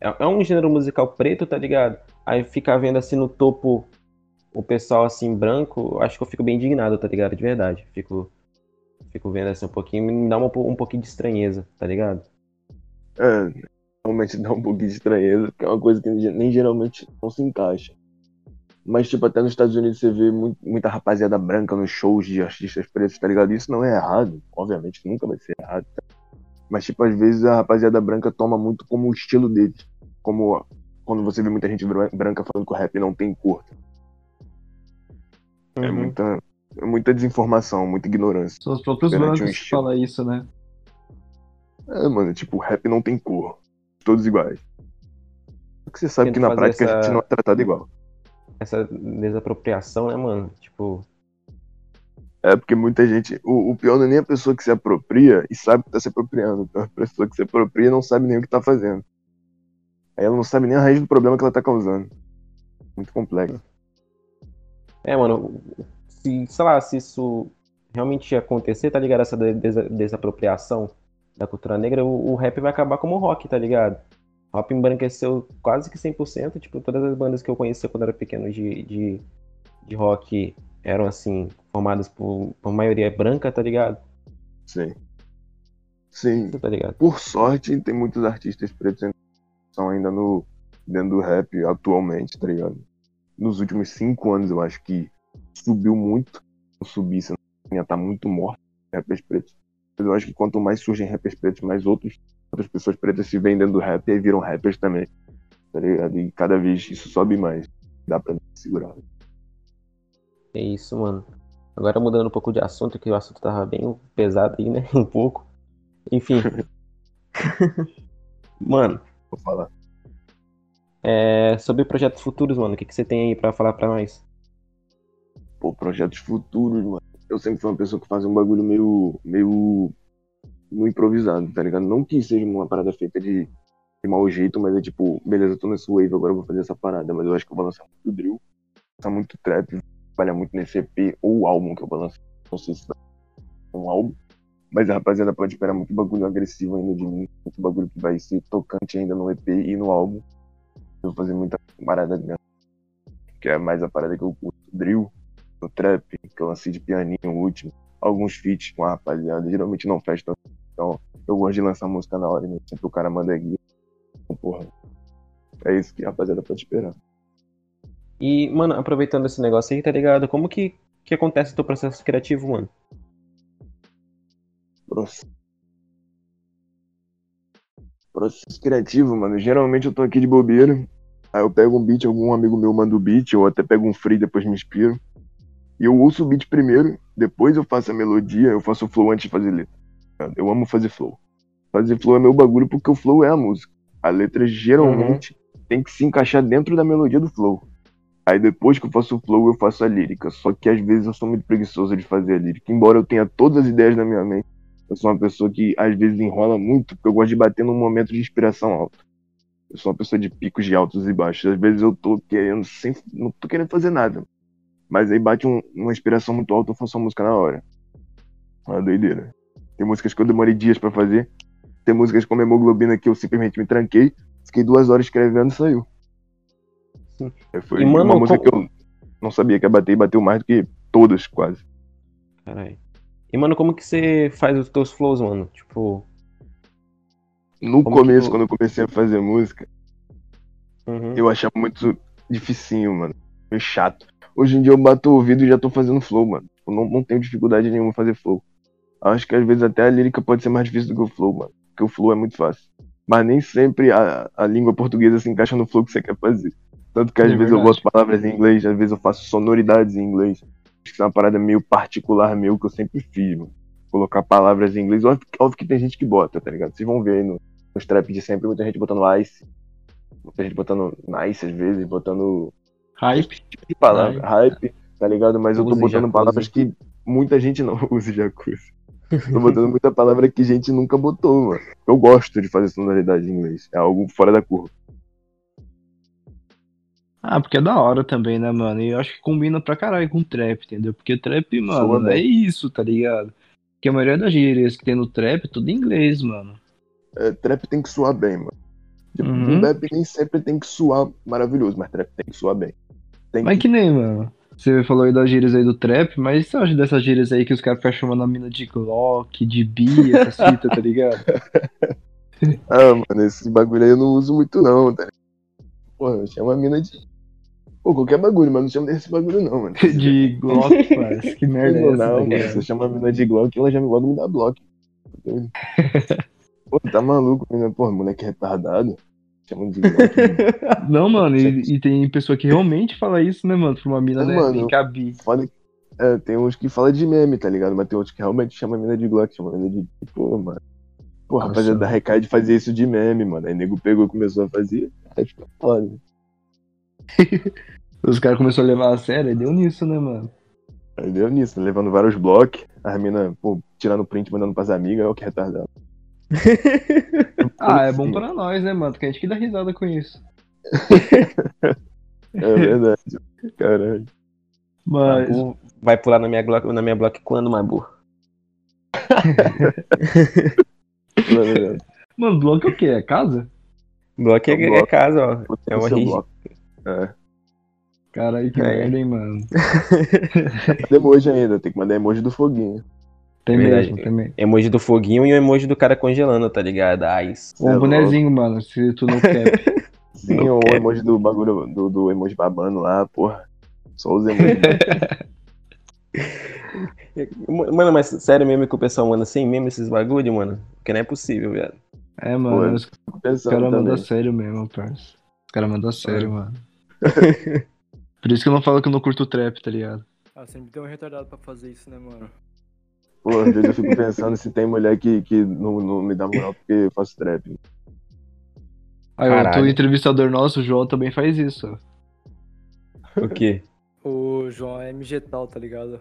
É, é um gênero musical preto, tá ligado? Aí ficar vendo assim no topo o pessoal assim branco, acho que eu fico bem indignado, tá ligado? De verdade. Fico, fico vendo assim um pouquinho, me dá uma, um pouquinho de estranheza, tá ligado? É, realmente dá um pouquinho de estranheza, porque é uma coisa que nem geralmente não se encaixa. Mas, tipo, até nos Estados Unidos você vê mu- muita rapaziada branca nos shows de artistas pretos, tá ligado? Isso não é errado, obviamente, nunca vai ser errado. tá? Mas, tipo, às vezes a rapaziada branca toma muito como o estilo deles. Como quando você vê muita gente bran- branca falando que o rap não tem cor. É Uhum. muita, é muita desinformação, muita ignorância. São os próprios um brancos que falam isso, né? É, mano, tipo, o rap não tem cor. Todos iguais. Só que você sabe Tenta que na prática a essa- gente não é tratado igual. Essa desapropriação, né, mano? Tipo, É, porque muita gente. O, o pior não é nem a pessoa que se apropria e sabe que tá se apropriando. Então, a pessoa que se apropria não sabe nem o que tá fazendo. Aí ela não sabe nem a raiz do problema que ela tá causando. Muito complexo. É, mano, se, sei lá, se isso realmente acontecer, tá ligado? Essa de- desa- desapropriação da cultura negra, o, o rap vai acabar como o rock, tá ligado? O rap embranqueceu quase que 100%, tipo, todas as bandas que eu conhecia quando era pequeno de, de, de rock eram, assim, formadas por, por maioria branca, tá ligado? Sim. Sim. Tá ligado? Por sorte, tem muitos artistas pretos que são ainda no, dentro do rap atualmente, tá ligado? Nos últimos cinco anos, eu acho que subiu muito. Se subisse, ia estar muito morto, rappers pretos. Mas eu acho que quanto mais surgem rappers pretos, mais outros, outras pessoas pretas se dentro do rap e viram rappers também, tá ligado? E cada vez isso sobe mais. Dá pra segurar. É isso, mano. Agora mudando um pouco de assunto, que o assunto tava bem pesado aí, né? Um pouco. Enfim. mano, Vou falar. É, sobre projetos futuros, mano, o que, que você tem aí pra falar pra nós? Pô, projetos futuros, mano. Eu sempre fui uma pessoa que faz um bagulho meio. meio. no improvisado, tá ligado? Não que seja uma parada feita de, de mau jeito, mas é tipo, beleza, eu tô nesse wave, agora eu vou fazer essa parada. Mas eu acho que eu vou lançar muito drill, lançar muito trap, vou trabalhar muito nesse EP ou álbum que eu vou lançar. Não sei se vai um álbum. Mas a rapaziada pode esperar muito bagulho agressivo ainda de mim, muito bagulho que vai ser tocante ainda no EP e no álbum. Eu vou fazer muita parada grande, que é mais a parada que eu curto. Drill, no trap, que eu lancei de pianinho o último, alguns feats com a rapaziada, geralmente não fecha. Então, eu gosto de lançar música na hora, né? Sempre o cara manda guia. Então, porra, é isso que a rapaziada pode esperar. E, mano, aproveitando esse negócio aí, tá ligado? Como que, que acontece o teu processo criativo, mano? Processo. Processo criativo, mano. Geralmente eu tô aqui de bobeira. Aí eu pego um beat, algum amigo meu manda o beat, ou até pego um free, depois me inspiro. E eu ouço o beat primeiro, depois eu faço a melodia, eu faço o flow antes de fazer letra. Eu amo fazer flow. Fazer flow é meu bagulho porque o flow é a música. A letra geralmente tem que se encaixar dentro da melodia do flow. Aí depois que eu faço o flow, eu faço a lírica. Só que às vezes eu sou muito preguiçoso de fazer a lírica. Embora eu tenha todas as ideias na minha mente, eu sou uma pessoa que às vezes enrola muito, porque eu gosto de bater num momento de inspiração alta. Eu sou uma pessoa de picos de altos e baixos. Às vezes eu tô querendo, sem, não tô querendo fazer nada. Mas aí bate um- uma inspiração muito alta, eu faço uma música na hora. É Uma doideira. Tem músicas que eu demorei dias pra fazer. Tem músicas como Hemoglobina que eu simplesmente me tranquei. Fiquei duas horas escrevendo e saiu. Sim. Aí Foi E, mano, uma música que eu não sabia que ia bater e bateu mais do que todas, quase. Caralho. E, mano, como que você faz os teus flows, mano? Tipo. No Como começo, quando eu comecei a fazer música, uhum. eu achava muito dificinho, mano. Meio chato. Hoje em dia eu bato o ouvido e já tô fazendo flow, mano. Eu não, não tenho dificuldade nenhuma em fazer flow. Acho que às vezes até a lírica pode ser mais difícil do que o flow, mano. Porque o flow é muito fácil. Mas nem sempre a, a língua portuguesa se encaixa no flow que você quer fazer. Tanto que às É vezes eu verdade. boto palavras em inglês, às vezes eu faço sonoridades em inglês. Acho que isso é uma parada meio particular meu que eu sempre fiz, mano. Colocar palavras em inglês. Óbvio, óbvio que tem gente que bota, tá ligado? Vocês vão ver aí no, nos trap de sempre, muita gente botando ice. Muita gente botando nice às vezes, botando Hype. de palavra, hype, tá ligado? Mas eu tô botando jacuzzi. palavras que muita gente não usa jacuzzi. Tô botando muita palavra que gente nunca botou, mano. Eu gosto de fazer sonoridade em inglês. É algo fora da curva. Ah, porque é da hora também, né, mano? E eu acho que combina pra caralho com trap, entendeu? Porque trap, Soa mano, bem. é isso, tá ligado? Porque a maioria das gírias que tem no trap é tudo em inglês, mano. É, trap tem que soar bem, mano. Tipo, Uhum. um rap nem sempre tem que soar maravilhoso, mas trap tem que soar bem. Tem Mas que... que nem, mano. Você falou aí das gírias aí do trap, mas você acha dessas gírias aí que os caras ficam chamando a mina de Glock, de Bi, essas fitas, tá ligado? Ah, mano, esse bagulho aí eu não uso muito não, tá? Porra, eu chamo a mina de... Pô, qualquer bagulho, mas não chamo desse bagulho não, mano. De Glock, parça. Que merda é não, essa, não, mano. Se eu chamar a mina de Glock, ela já me logo me dá bloco. Tá? Pô, tá maluco, menina? Porra, moleque retardado. Chamando de. Não, mano, e, e tem pessoa que realmente fala isso, né, mano? Pra uma mina, É, né? mano. Tem. Foda É, tem uns que falam de meme, tá ligado? Mas tem outros que realmente chamam a mina de Glock, chamam a mina de. Pô, mano. Pô, Nossa, rapaziada da. Recai de fazer isso de meme, mano. Aí nego pegou e começou a fazer. Aí fica foda. Os caras começaram a levar a sério e deu nisso, né, mano? Aí deu nisso, né? levando vários blocos. As minas, pô, tirando print, mandando pras amigas. Olha que retardado. Ah, é bom pra nós, né, mano? Porque a gente que dá risada com isso. É verdade. Caralho. Mas. Mabu vai pular na minha Glock, na minha Glock quando, Mabu? Mano, bloco é o quê? É casa? Glock é, É bloco. é casa, ó. É uma bloco. É. Caralho, que É. merda, hein, mano. Manda emoji ainda, tem que mandar emoji do foguinho. Tem Verdade. mesmo, tem mesmo. Emoji do foguinho e o emoji do cara congelando, tá ligado? Ice. Ou É um bonezinho, mano, se tu não quer. Sim, Não ou o emoji do bagulho do, do emoji babando lá, porra. Só os emojis. Mano, mas sério mesmo que o pessoal manda sem meme esses bagulho, mano? Porque não é possível, velho. É, mano, Pô, os caras mandam sério mesmo, parça. Os caras mandam sério, mano. Por isso que eu não falo que eu não curto trap, tá ligado? Ah, sempre tem um retardado pra fazer isso, né, mano? Pô, às vezes eu fico pensando se tem mulher que, que não, não me dá moral porque eu faço trap. Aí outro entrevistador nosso, o João, também faz isso. O quê? O João é MG tal, tá ligado?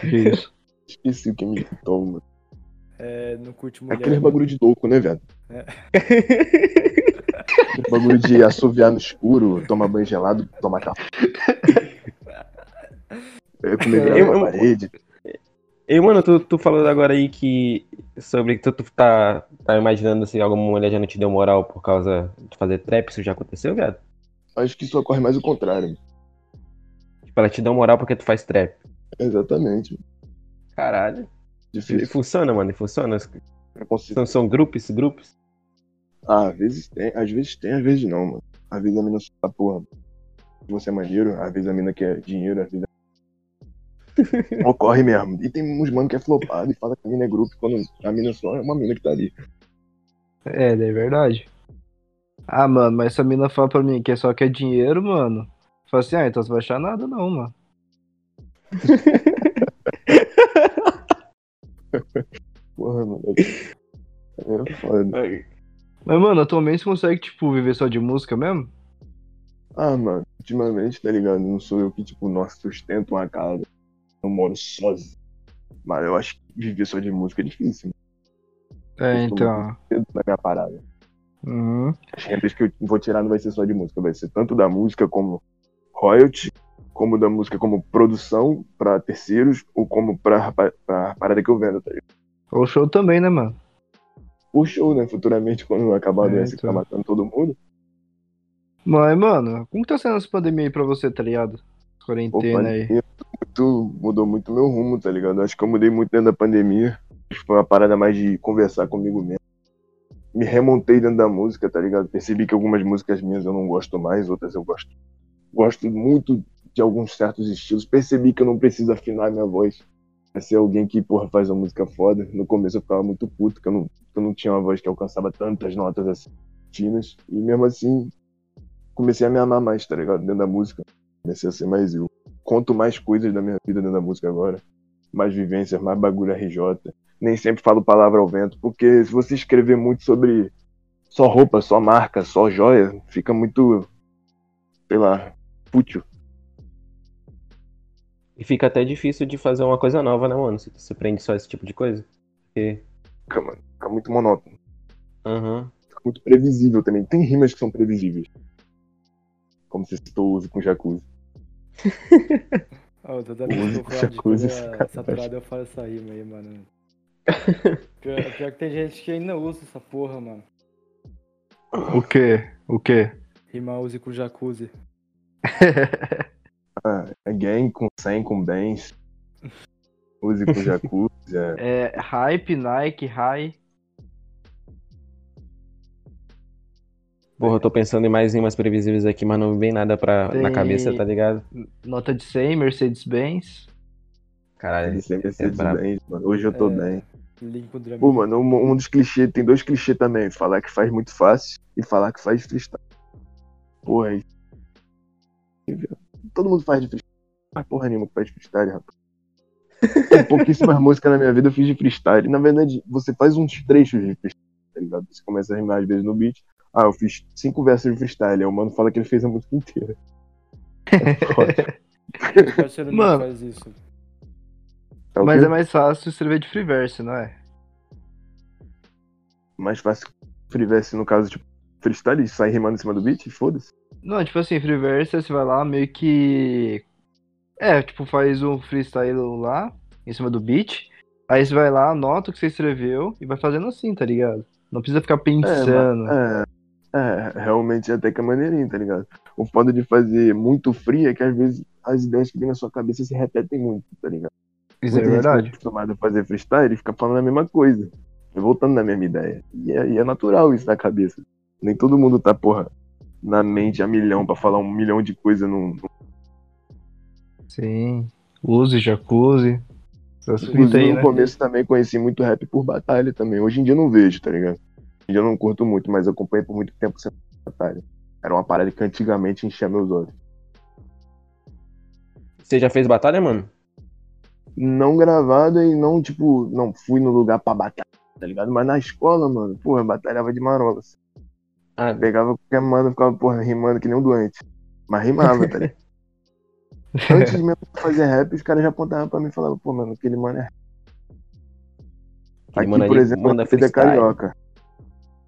Que isso. Esqueci o que me irritou, mano. É, não curte É mulher. aquele mano. bagulho de louco, né, velho? É. Aquele bagulho de assoviar no escuro, tomar banho gelado, tomar café. Eu comer Eu- na parede. E, mano, tu, tu falou agora aí que. Sobre que tu, tu tá, tá imaginando se alguma mulher já não te deu moral por causa de fazer trap, isso já aconteceu, viado? Acho que isso ocorre mais o contrário. Tipo, ela te deu moral porque tu faz trap. Exatamente. Caralho. E Difícil. funciona, mano, e funciona. Preconceito. São, são grupos, grupos. Ah, às vezes tem, às vezes tem, às vezes não, mano. Às vezes a mina só tá, porra, você é maneiro, às vezes a mina quer dinheiro, às vezes. Ocorre mesmo. E tem uns mano que é flopado e fala que a mina é grupo quando a mina só é uma mina que tá ali. É, é verdade. Ah, mano, mas essa mina fala pra mim que é só quer dinheiro, mano. Fala assim, ah, então você vai achar nada não, mano. Porra, mano. É foda. Mas, mano, atualmente você consegue, tipo, viver só de música mesmo? Ah, mano, ultimamente, tá ligado? Não sou eu que, tipo, nossa, sustento uma casa. Moro sozinho. Mas eu acho que viver só de música é difícil, mano. É, Eu tô então. na minha parada. Uhum. As rendas que eu vou tirar não vai ser só de música, vai ser tanto da música como royalty, como da música como produção pra terceiros, ou como pra, pra, pra parada que eu vendo, tá ligado? O show também, né, mano? O show, né? Futuramente, quando acabar a É, doença que tá então. matando todo mundo. Mas, mano, como que tá sendo essa pandemia aí pra você, tá ligado? Quarentena aí. Muito, mudou muito meu rumo, tá ligado? Acho que eu mudei muito dentro da pandemia. Foi uma parada mais de conversar comigo mesmo. Me remontei dentro da música, tá ligado? Percebi que algumas músicas minhas eu não gosto mais, outras eu gosto. Gosto muito de alguns certos estilos. Percebi que eu não preciso afinar minha voz pra ser alguém que, porra, faz uma música foda. No começo eu ficava muito puto, que eu não, que eu não tinha uma voz que alcançava tantas notas assim, finas. E mesmo assim, comecei a me amar mais, tá ligado? Dentro da música. Comecei a ser mais eu. Conto mais coisas da minha vida dentro da música agora. Mais vivências, mais bagulho RJ. Nem sempre falo palavra ao vento, porque se você escrever muito sobre só roupa, só marca, só joia, fica muito, sei lá, fútil. E fica até difícil de fazer uma coisa nova, né, mano? Se você prende só esse tipo de coisa. Porque. Fica, mano, fica muito monótono. Aham. Fica muito previsível também. Tem rimas que são previsíveis. Como você citou o uso com jacuzzi. Ó, toda vez que eu falo de jacuzzi, coisa saturada, eu falo essa rima aí, mano. pior, pior que tem gente que ainda usa essa porra, mano. O quê? O quê? Rima use com jacuzzi. Ah, é gang com 100, com bens. Use com jacuzzi. É. É hype, Nike, high. Porra, eu tô pensando em mais rimas previsíveis aqui, mas não vem nada pra, na Tem- cabeça, tá ligado? Nota de 100, Mercedes-Benz. Caralho, é bem, mano. Hoje eu tô É. bem. Pô, mano, um, um dos clichês, tem dois clichês também. Falar que faz muito fácil e falar que faz freestyle. Porra, aí. Todo mundo faz de freestyle. Mas porra nenhuma que faz de freestyle, rapaz. Tem pouquíssimas músicas na minha vida eu fiz de freestyle. Na verdade, você faz uns trechos de freestyle, tá ligado? Você começa a rimar às vezes no beat. Ah, eu fiz cinco versos de freestyle. Aí o mano fala que ele fez a música inteira. É foda. O parceiro não Mano. faz isso. O Mas quê? é mais fácil escrever de free verse, não é? mais fácil que free verse, no caso, tipo, freestyle, sai rimando em cima do beat, foda-se. Não, tipo assim, free verse, você vai lá meio que. É, tipo, faz um freestyle lá, em cima do beat. Aí você vai lá, anota o que você escreveu e vai fazendo assim, tá ligado? Não precisa ficar pensando. É, é, realmente até que é maneirinho, tá ligado? O foda de fazer muito free é que às vezes as ideias que vêm na sua cabeça se repetem muito, tá ligado? Isso é Muita que verdade. acostumado a fazer freestyle e fica falando a mesma coisa. Voltando na mesma ideia. E é, e é natural isso na cabeça. Nem todo mundo tá, porra, na mente a milhão pra falar um milhão de coisas num. Sim. Use, jacuzzi. Inclusive, aí, no né? começo também conheci muito rap por batalha também. Hoje em dia não vejo, tá ligado? Hoje eu não curto muito, mas eu acompanhei por muito tempo batalha. Era uma parada que antigamente enchia meus olhos. Você já fez batalha, mano? Não gravada e não, tipo, não fui no lugar pra batalhar, tá ligado? Mas na escola, mano, porra, batalhava de marola. assim. Ah, Pegava qualquer mano, ficava, porra, rimando que nem um doente. Mas rimava, tá ligado? Antes mesmo de fazer rap, os caras já apontavam pra mim e falavam, pô, mano, aquele mano é aquele Aqui, mano por exemplo, manda é carioca.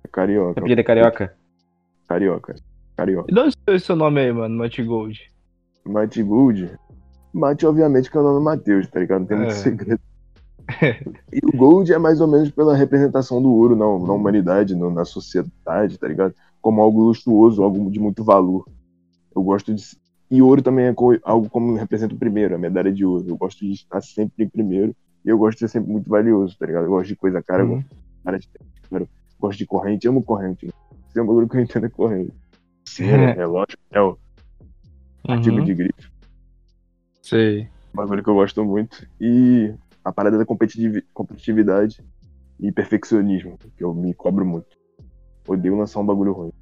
É carioca. Apelido é carioca? Carioca. Carioca. E de onde saiu seu nome aí, mano, Matt Gold? Mate Gold. Mate, obviamente, que é o nome do Matheus, tá ligado? Não tem muito É. segredo. e o Gold é mais ou menos pela representação do ouro na, na humanidade, no- na sociedade, tá ligado? Como algo luxuoso, algo de muito valor. Eu gosto de. E ouro também é algo como representa o primeiro, a medalha de ouro. Eu gosto de estar sempre em primeiro e eu gosto de ser sempre muito valioso, tá ligado? Eu gosto de coisa cara, Uhum. cara de eu gosto de corrente, amo corrente. Se é um bagulho que eu entendo é corrente. Cera, relógio, é o artigo Uhum. de grife Sei. um bagulho que eu gosto muito. E a parada da competitivi- competitividade e perfeccionismo, que eu me cobro muito. Odeio lançar um bagulho ruim.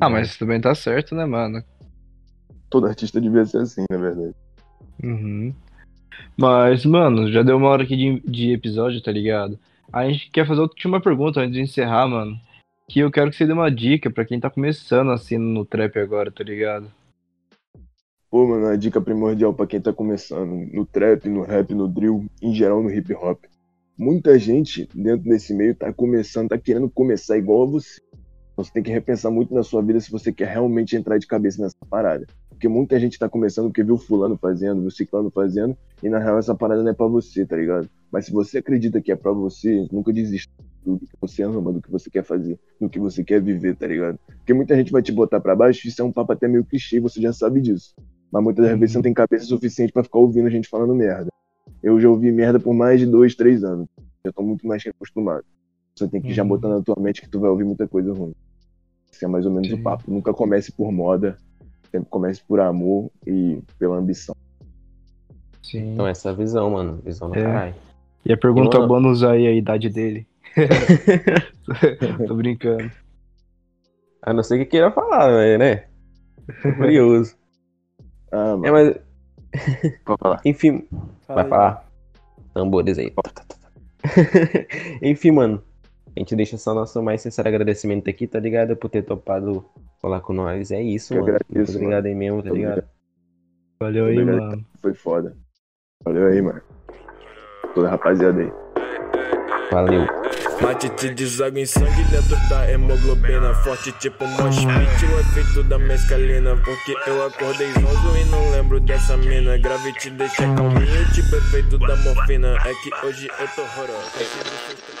Ah, mas também tá certo, né, mano? Todo artista devia ser assim, na verdade. Uhum. Mas, mano, já deu uma hora aqui de, de episódio, tá ligado? A gente quer fazer última pergunta antes de encerrar, mano. Que eu quero que você dê uma dica pra quem tá começando assim no trap agora, tá ligado? Pô, mano, a dica primordial pra quem tá começando no trap, no rap, no drill, em geral no hip hop. Muita gente dentro desse meio tá começando, tá querendo começar igual a você. Então você tem que repensar muito na sua vida se você quer realmente entrar de cabeça nessa parada. Porque muita gente tá começando porque viu fulano fazendo, viu ciclano fazendo, e na real essa parada não é pra você, tá ligado? Mas se você acredita que é pra você, nunca desista do que você ama, do que você quer fazer, do que você quer viver, tá ligado? Porque muita gente vai te botar pra baixo, isso é um papo até meio clichê, você já sabe disso. Mas muitas das vezes você não tem cabeça suficiente pra ficar ouvindo a gente falando merda. Eu já ouvi merda por mais de dois, três anos. Já tô muito mais que acostumado. Você tem que já Uhum. botar na tua mente que tu vai ouvir muita coisa ruim. Esse é mais ou menos Sim. o papo. Nunca comece por moda, sempre comece por amor e pela ambição. Sim. Então essa é a visão, mano. Visão do É. caralho. E a pergunta E, mano- bônus aí, a idade dele. Tô brincando. A não ser que queira falar, velho, né? Tô curioso. Ah, mano, É, mas, pode falar. enfim, Fala vai aí. falar. Tambores aí. Enfim, mano. A gente deixa só nosso mais sincero agradecimento aqui, tá ligado? Por ter topado falar com nós. É isso, Eu mano. agradeço, Muito obrigado aí mesmo, tá ligado? Valeu aí, Obrigado. mano. Foi foda. Valeu aí, mano. Toda a rapaziada aí. Valeu. Mate te deságua em sangue dentro da hemoglobina Forte tipo mosh pit, o efeito da mescalina Porque eu acordei zonzo e não lembro dessa mina Grave te deixa calminho, tipo efeito da morfina É que hoje eu tô horroroso